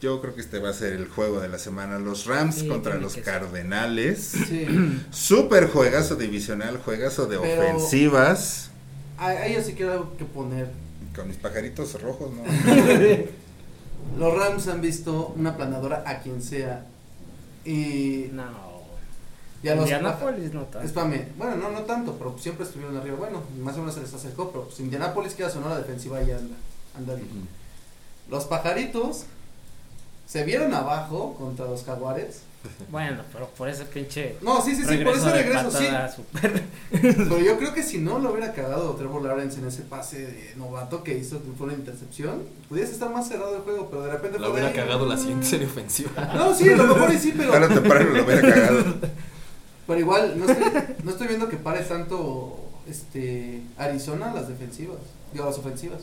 B: Yo creo que este va a ser el juego de la semana. Los Rams
D: Sí,
B: contra los. Cardenales.
C: Sí.
B: Super juegazo divisional, juegazo de
C: Pero-
B: ofensivas.
C: Ahí yo sí quiero que poner.
B: Con mis pajaritos rojos, ¿no?
C: Los Rams han visto una planadora a quien sea. Y
D: No.
C: ya los.
D: Indianapolis no tanto.
C: Espame, bueno, no, no tanto, pero siempre estuvieron arriba. Bueno, más o menos se les acercó, pero pues Indianapolis queda sonora defensiva y anda, anda bien. Los pajaritos se vieron abajo contra los jaguares.
D: Bueno, pero por ese pinche.
C: No, sí, sí, sí, por ese regreso, sí.
D: super-
C: Pero yo creo que si no lo hubiera cagado Trevor Lawrence en ese pase de novato que hizo, que fue una intercepción, pudiese estar más cerrado el juego, pero de repente
E: La
C: fue
E: hubiera cagado la siguiente serie ofensiva.
C: No, sí, a lo mejor y sí, pero,
B: Tarde o temprano lo hubiera cagado.
C: pero igual no estoy, no estoy viendo que pare tanto este Arizona las defensivas, digo las ofensivas.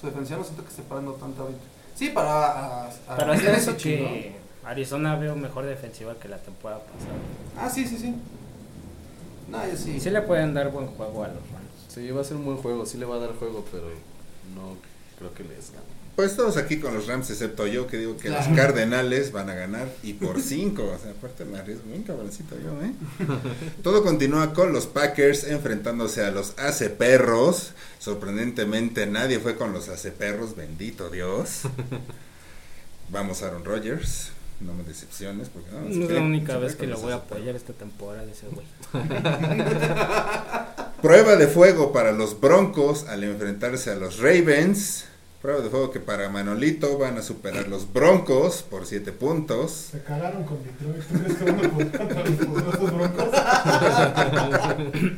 C: Su defensiva no siento que esté parando tanto ahorita. Sí, para a, a-
D: Pero es
C: a-
D: eso que Arizona veo mejor defensiva que la temporada pasada.
C: Ah, sí, sí, sí. No, yo sí.
D: Y sí le pueden dar buen juego a los Rams.
E: Sí, va a ser un buen juego, sí le va a dar juego, pero no creo que les gane.
B: Pues todos aquí con los Rams, excepto yo, que digo que
C: Claro.
B: los Cardenales van a ganar y por cinco. O sea, aparte me arriesgo bien cabroncito yo, ¿eh? Todo continúa con los Packers enfrentándose a los Ace Perros. Sorprendentemente nadie fue con los Ace Perros, bendito Dios. Vamos Aaron Rodgers, no me decepciones porque no,
D: No
B: se
D: es la única vez que lo voy a apoyar esta temporada ese güey.
B: Prueba de fuego para los Broncos al enfrentarse a los Ravens. Prueba de juego que para Manolito van a superar los Broncos por 7 puntos.
F: Se cagaron con Detroit. ¿Tú crees que van a poder contra los poderosos broncos?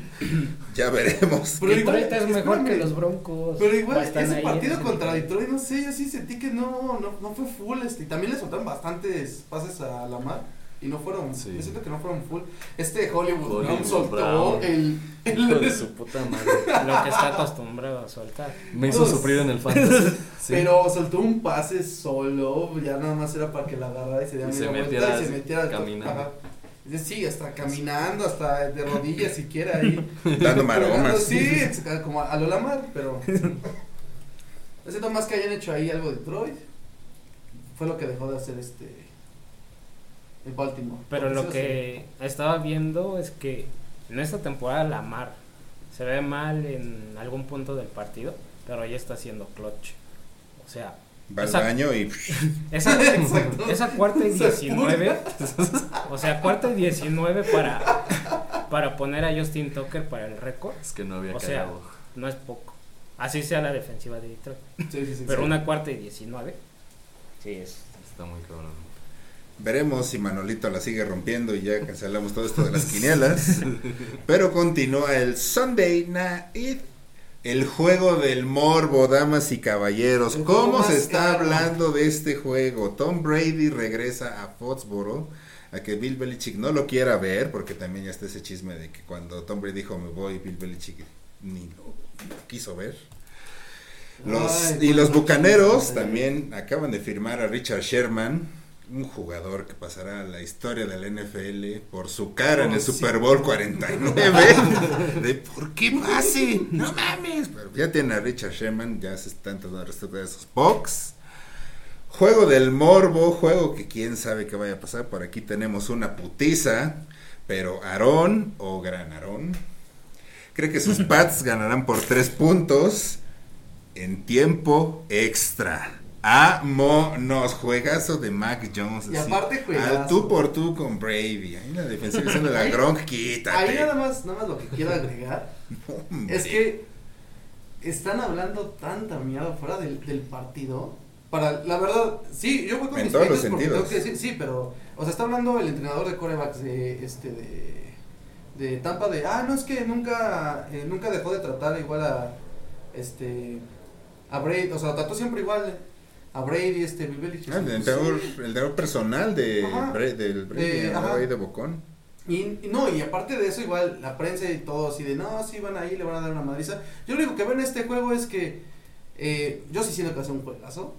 B: Ya veremos.
C: Pero
D: Detroit
C: igual,
D: es mejor que los Broncos.
C: Pero igual, ese partido contra. Detroit, no sé, yo sí sentí que no, no, no fue full. Este, y también le soltaron bastantes pases a Lamar. Y no fueron,
E: Sí.
C: yo siento que no fueron full. Este Hollywood,
E: Hollywood
C: soltó
E: Brown.
C: el,
E: Hijo de
C: el
E: su puta madre.
D: Lo que está acostumbrado a soltar.
E: Me hizo
C: Dos.
E: sufrir en el fantasy. Sí.
C: Pero soltó un pase solo, ya nada más era para que la agarrara y se diera
E: Y se
C: media
E: metiera
C: vuelta y se metiera
E: caminando.
C: Sí, hasta caminando, hasta de rodillas siquiera ahí.
B: Dando maromas.
C: Sí, como a lo Lamar, pero. Yo siento más que hayan hecho ahí algo de Detroit. Fue lo que dejó de hacer este. El Baltimore.
D: Pero lo
C: sí,
D: que estaba viendo es que en esta temporada Lamar se ve mal en algún punto del partido, pero ya está haciendo clutch. O sea,
B: Va al
D: Esa-
B: baño y
D: esa, cuarta y
C: Se
D: 19, o sea, cuarta y 19 para, para poner a Justin Tucker para el récord,
E: Es que no había
D: O sea, no es poco. Así sea la defensiva de Detroit.
C: Sí, sí, sí,
D: Pero
C: sí.
D: una cuarta y 19, sí es.
E: Está muy cabrón.
B: Veremos si Manolito la sigue rompiendo y ya cancelamos todo esto de las quinielas. Pero continúa el Sunday Night. El juego del morbo, damas y caballeros. ¿Cómo se está hablando de este juego? Tom Brady regresa a Foxboro. A que Bill Belichick no lo quiera ver, porque también ya está ese chisme de que cuando Tom Brady dijo me voy, Bill Belichick ni lo quiso ver. Los,
C: Ay,
B: y los bucaneros también acaban de firmar a Richard Sherman, un jugador que pasará a la historia del NFL por su cara en el
C: Oh, sí.
B: Super Bowl 49. de ¿por qué pase? No mames. Pero ya tiene a Richard Sherman, ya se están tratando de esos box. Juego del morbo, juego que quién sabe qué vaya a pasar. Por aquí tenemos una putiza, pero Aarón o Gran Aarón cree que sus Pats ganarán por tres puntos en tiempo extra. Vámonos, juegazo de Mac Jones.
C: Y
B: así,
C: aparte juegazo.
B: Al tú por tú con Brady. Ahí la defensiva diciendo la Gronk, quítate.
C: Ahí nada más, nada más lo que quiero agregar es que están hablando tanta mierda fuera del, del partido. Para, la verdad, sí, yo voy con
B: En
C: mis
B: todos los sentidos.
C: tengo que decir, sí, pero, o sea, está hablando el entrenador de corebacks de, este, de, de Tampa de, ah, no, es que nunca, eh, nunca dejó de tratar igual a, este, a Brady, o sea, trató siempre igual a Brady, este, Bill Belichick.
B: Ah, el
C: Sí.
B: entrenador, el entrenador personal de
C: Ajá.
B: Del Brady,
C: De-
B: de Bocón.
C: Y, no, y aparte de eso, igual la prensa y todo así de, no, sí van ahí, le van a dar una madriza. Yo lo único que veo en este juego es que eh, yo sí siento que va a ser un juegazo.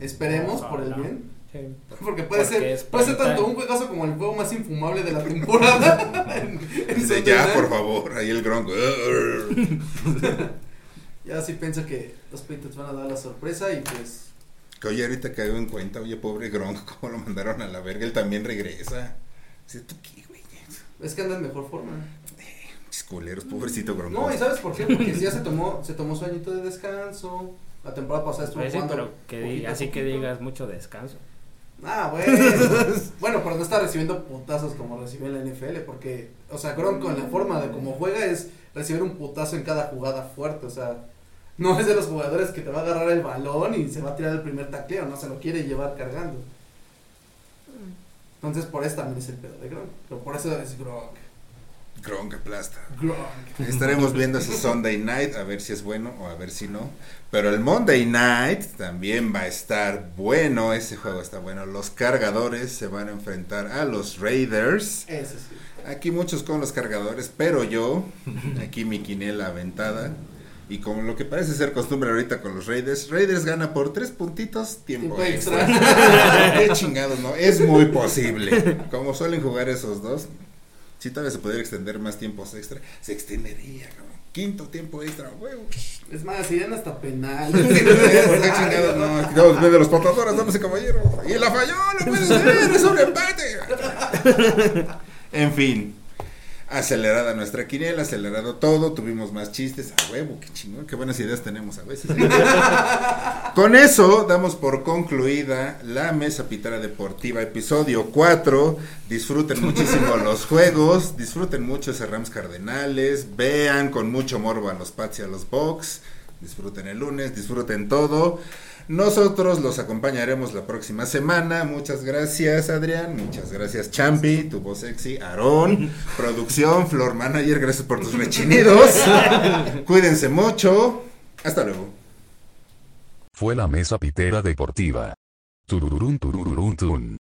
C: Esperemos por el bien.
D: Sí.
C: Porque puede
D: Porque
C: ser
D: es
C: puede ser tanto un juegazo como el juego más infumable de la temporada. en-
B: ya, por favor, ahí el Gronk.
C: Ya sí pienso que los Patriots van a dar la sorpresa y pues...
B: que oye, ahorita caigo en cuenta, oye, pobre Gronk, cómo lo mandaron a la verga, él también regresa. Dice, ¿tú qué, güey?
C: Es que anda en mejor forma.
B: Pinches culeros, pobrecito Gronk.
C: No, ¿y sabes por qué? Porque sí ya se tomó, se tomó su añito de descanso. La temporada pasada estuvo
D: Pues sí,
C: jugando
D: pero que
C: poquito
D: diga,
C: a
D: así que digas mucho descanso.
C: Ah, bueno. bueno, pero no está recibiendo putazos como recibe en la NFL, porque, o sea, Gronk con la forma de cómo juega es recibir un putazo en cada jugada fuerte, o sea, no es de los jugadores que te va a agarrar el balón y se va a tirar el primer tacleo, no se lo quiere llevar cargando. Entonces, por eso también es el pedo de Gronk, pero por eso es Gronk.
B: Gronk aplasta.
C: Gronk.
B: Estaremos viendo ese Sunday Night a ver si es bueno o a ver si no. Pero el Monday Night también va a estar bueno. Ese juego está bueno. Los cargadores se van a enfrentar a los Raiders.
C: Ese sí.
B: Aquí muchos con los cargadores, pero yo, aquí mi quinela aventada. Y como lo que parece ser costumbre ahorita con los Raiders, Raiders gana por tres puntitos tiempo,
C: Tiempo
B: extra.
C: extra.
B: Qué chingados, ¿no? Es muy posible. Como suelen jugar esos dos, si todavía se pudiera extender más tiempos extra, se extendería, cabrón. Quinto tiempo extra, huevo.
C: Es más, irían hasta penal.
B: ¿Por qué chingados no? Estamos viendo los patadoras, damas y caballeros. Y la falló, no puede ser, es un empate. En fin, acelerada nuestra quiniela, acelerado todo, tuvimos más chistes. A huevo, qué chingón, qué buenas ideas tenemos a veces. Con eso damos por concluida la Mesa Pitara Deportiva, episodio 4. Disfruten muchísimo los juegos, disfruten mucho ese Rams Cardenales, vean con mucho morbo a los Pats y a los Bucks. Disfruten el lunes, disfruten todo. Nosotros los acompañaremos la próxima semana. Muchas gracias, Adrián. Muchas gracias, Champi, tu voz sexy, Aarón, producción, Flor Manager. Gracias por tus rechinidos. Cuídense mucho. Hasta luego.
A: Fue la mesa pitera deportiva. Turururun turururun tun.